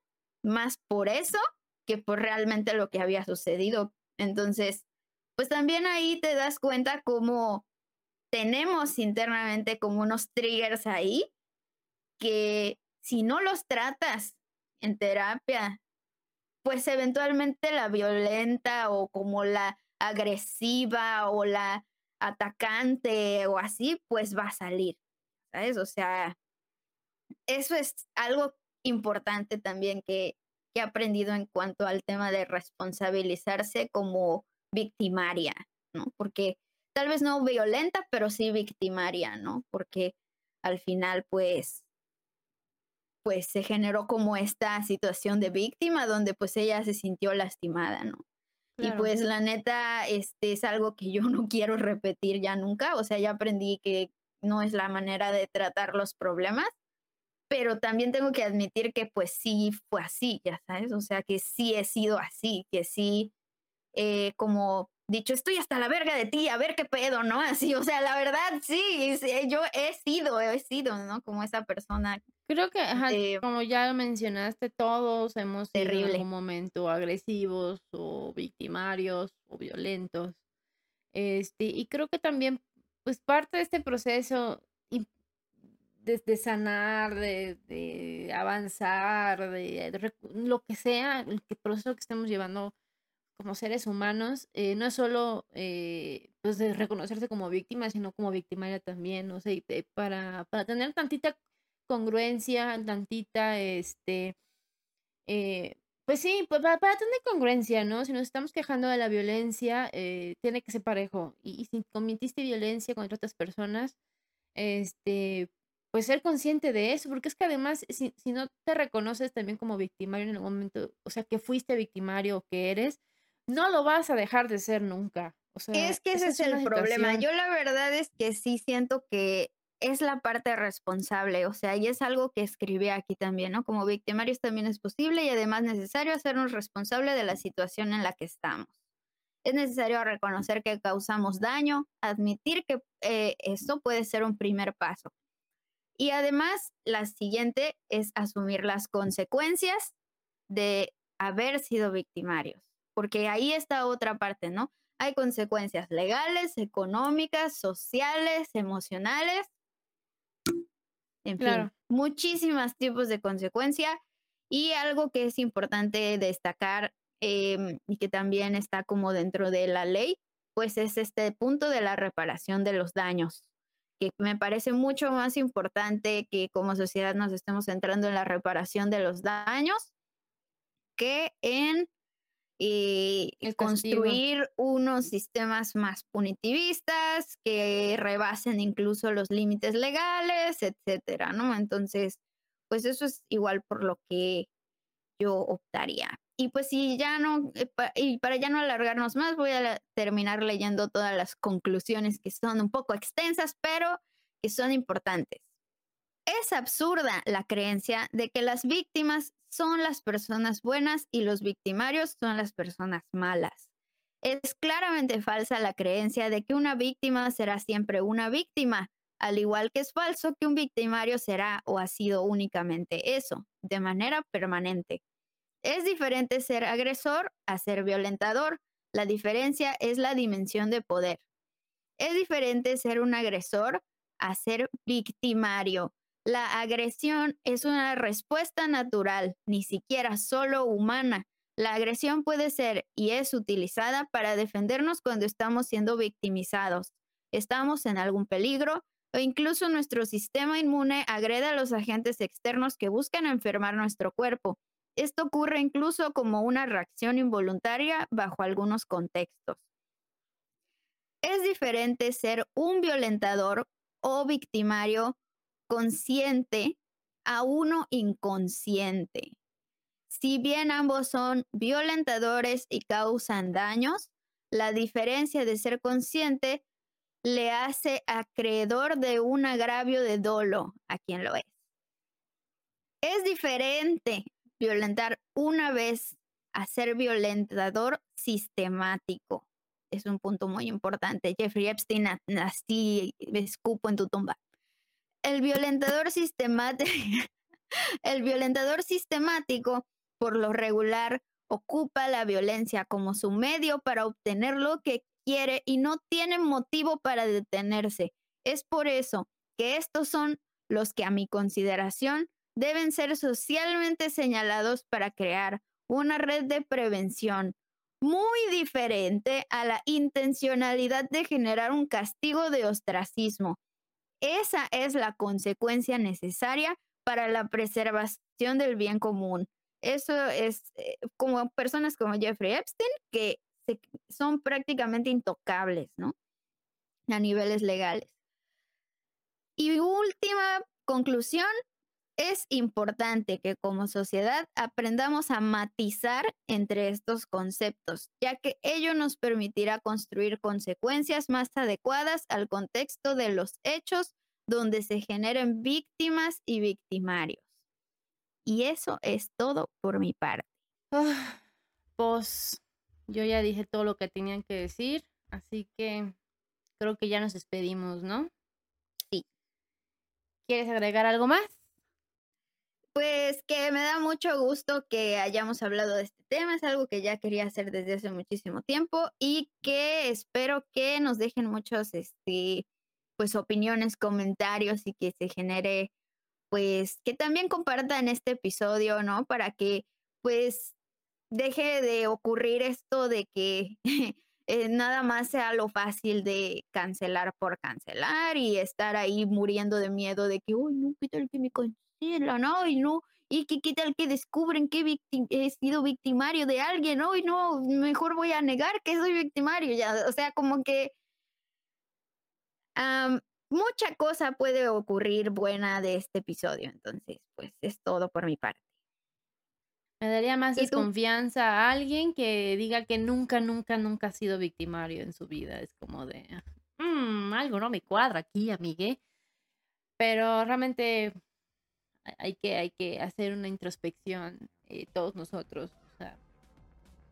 más por eso que por realmente lo que había sucedido entonces pues también ahí te das cuenta cómo tenemos internamente como unos triggers ahí que si no los tratas en terapia, pues eventualmente la violenta o como la agresiva o la atacante o así, pues va a salir, ¿sabes? O sea, eso es algo importante también que, que he aprendido en cuanto al tema de responsabilizarse como victimaria, ¿no? Porque tal vez no violenta, pero sí victimaria, ¿no? Porque al final, pues, pues se generó como esta situación de víctima donde pues ella se sintió lastimada, ¿no? Y pues la neta, este es algo que yo no quiero repetir ya nunca, o sea, ya aprendí que no es la manera de tratar los problemas, pero también tengo que admitir que pues sí fue así, ya sabes, o sea, que sí he sido así, que sí, eh, como dicho, estoy hasta la verga de ti, a ver qué pedo, ¿no? Así, o sea, la verdad, sí, yo he sido, he sido, ¿no? Como esa persona. Creo que, eh, como ya mencionaste, todos hemos sido en algún momento agresivos o victimarios o violentos. Este, y creo que también, pues parte de este proceso de, sanar, de, avanzar, de, lo que sea, el proceso que estemos llevando como seres humanos, eh, no es solo eh, pues de reconocerse como víctima, sino como victimaria también, no sé, para, para tener tantita congruencia, tantita, este, eh, pues sí, pues para, tener congruencia, ¿no? Si nos estamos quejando de la violencia, tiene que ser parejo. Y, si cometiste violencia contra otras personas, este, pues ser consciente de eso, porque es que además, si, si no te reconoces también como victimario en algún momento, o sea, que fuiste victimario o que eres, no lo vas a dejar de ser nunca. O sea, es que ese es, el problema. Yo la verdad es que sí siento que es la parte responsable, o sea, y es algo que escribí aquí también, ¿no? Como victimarios también es posible y además necesario hacernos responsable de la situación en la que estamos. Es necesario reconocer que causamos daño, admitir que eh, esto puede ser un primer paso. Y además, la siguiente es asumir las consecuencias de haber sido victimarios porque ahí está otra parte, ¿no? Hay consecuencias legales, económicas, sociales, emocionales, en fin, muchísimos tipos de consecuencia. Y algo que es importante destacar em, y que también está como dentro de la ley, pues es este punto de la reparación de los daños, que me parece mucho más importante que como sociedad nos estemos centrando en la reparación de los daños que en y construir unos sistemas más punitivistas que rebasen incluso los límites legales, etcétera, ¿no? Entonces, pues eso es igual por lo que yo optaría. Y pues si ya no, eh, y para ya no alargarnos más, voy a terminar leyendo todas las conclusiones que son un poco extensas, pero que son importantes. Es absurda la creencia de que las víctimas son las personas buenas y los victimarios son las personas malas. Es claramente falsa la creencia de que una víctima será siempre una víctima, al igual que es falso que un victimario será o ha sido únicamente eso, de manera permanente. Es diferente ser agresor a ser violentador. La diferencia es la dimensión de poder. Es diferente ser un agresor a ser victimario. La agresión es una respuesta natural, ni siquiera solo humana. La agresión puede ser y es utilizada para defendernos cuando estamos siendo victimizados, estamos en algún peligro o incluso nuestro sistema inmune agrede a los agentes externos que buscan enfermar nuestro cuerpo. Esto ocurre incluso como una reacción involuntaria bajo algunos contextos. Es diferente ser un violentador o victimario consciente a uno inconsciente. Si bien ambos son violentadores y causan daños, la diferencia de ser consciente le hace acreedor de un agravio de dolo a quien lo es. Es diferente violentar una vez a ser violentador sistemático. Es un punto muy importante. Jeffrey Epstein, así escupo en tu tumba. El violentador sistemático, el violentador sistemático, por lo regular, ocupa la violencia como su medio para obtener lo que quiere y no tiene motivo para detenerse. Es por eso que estos son los que a mi consideración deben ser socialmente señalados para crear una red de prevención muy diferente a la intencionalidad de generar un castigo de ostracismo. Esa es la consecuencia necesaria para la preservación del bien común. Eso es eh, como personas como Jeffrey Epstein que son prácticamente intocables, ¿no? A niveles legales. Y última conclusión, es importante que como sociedad aprendamos a matizar entre estos conceptos, ya que ello nos permitirá construir consecuencias más adecuadas al contexto de los hechos donde se generen víctimas y victimarios. Y eso es todo por mi parte. Ah, pues yo ya dije todo lo que tenían que decir, así que creo que ya nos despedimos, ¿no? Sí. ¿Quieres agregar algo más? Pues que me da mucho gusto que hayamos hablado de este tema, es algo que ya quería hacer desde hace muchísimo tiempo y que espero que nos dejen muchos, este, pues opiniones, comentarios y que se genere, pues, que también compartan este episodio, ¿no? Para que, pues, deje de ocurrir esto de que eh, nada más sea lo fácil de cancelar por cancelar y estar ahí muriendo de miedo de que, uy, no, ¿qué que me No, y no, y que qué tal que descubren que he sido victimario de alguien, no, y no, mejor voy a negar que soy victimario, ya, o sea, como que mucha cosa puede ocurrir buena de este episodio, entonces, pues es todo por mi parte. Me daría más desconfianza a alguien que diga que nunca, nunca, nunca ha sido victimario en su vida. Es como de, mmm, algo no me cuadra aquí, amigue. Pero realmente hay que, hay que hacer una introspección eh, todos nosotros.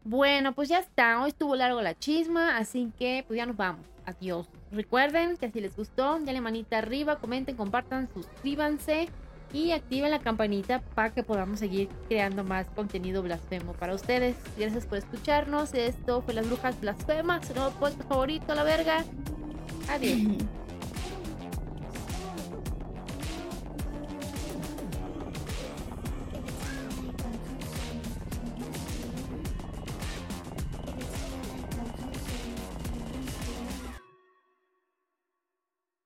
Bueno, pues ya está. Hoy estuvo largo la chisma, así que pues ya nos vamos. Adiós. Recuerden que si les gustó, denle manita arriba, comenten, compartan, suscríbanse y activen la campanita para que podamos seguir creando más contenido blasfemo para ustedes. Gracias por escucharnos. Esto fue Las Brujas Blasfemas, su nuevo podcast favorito, la verga. Adiós.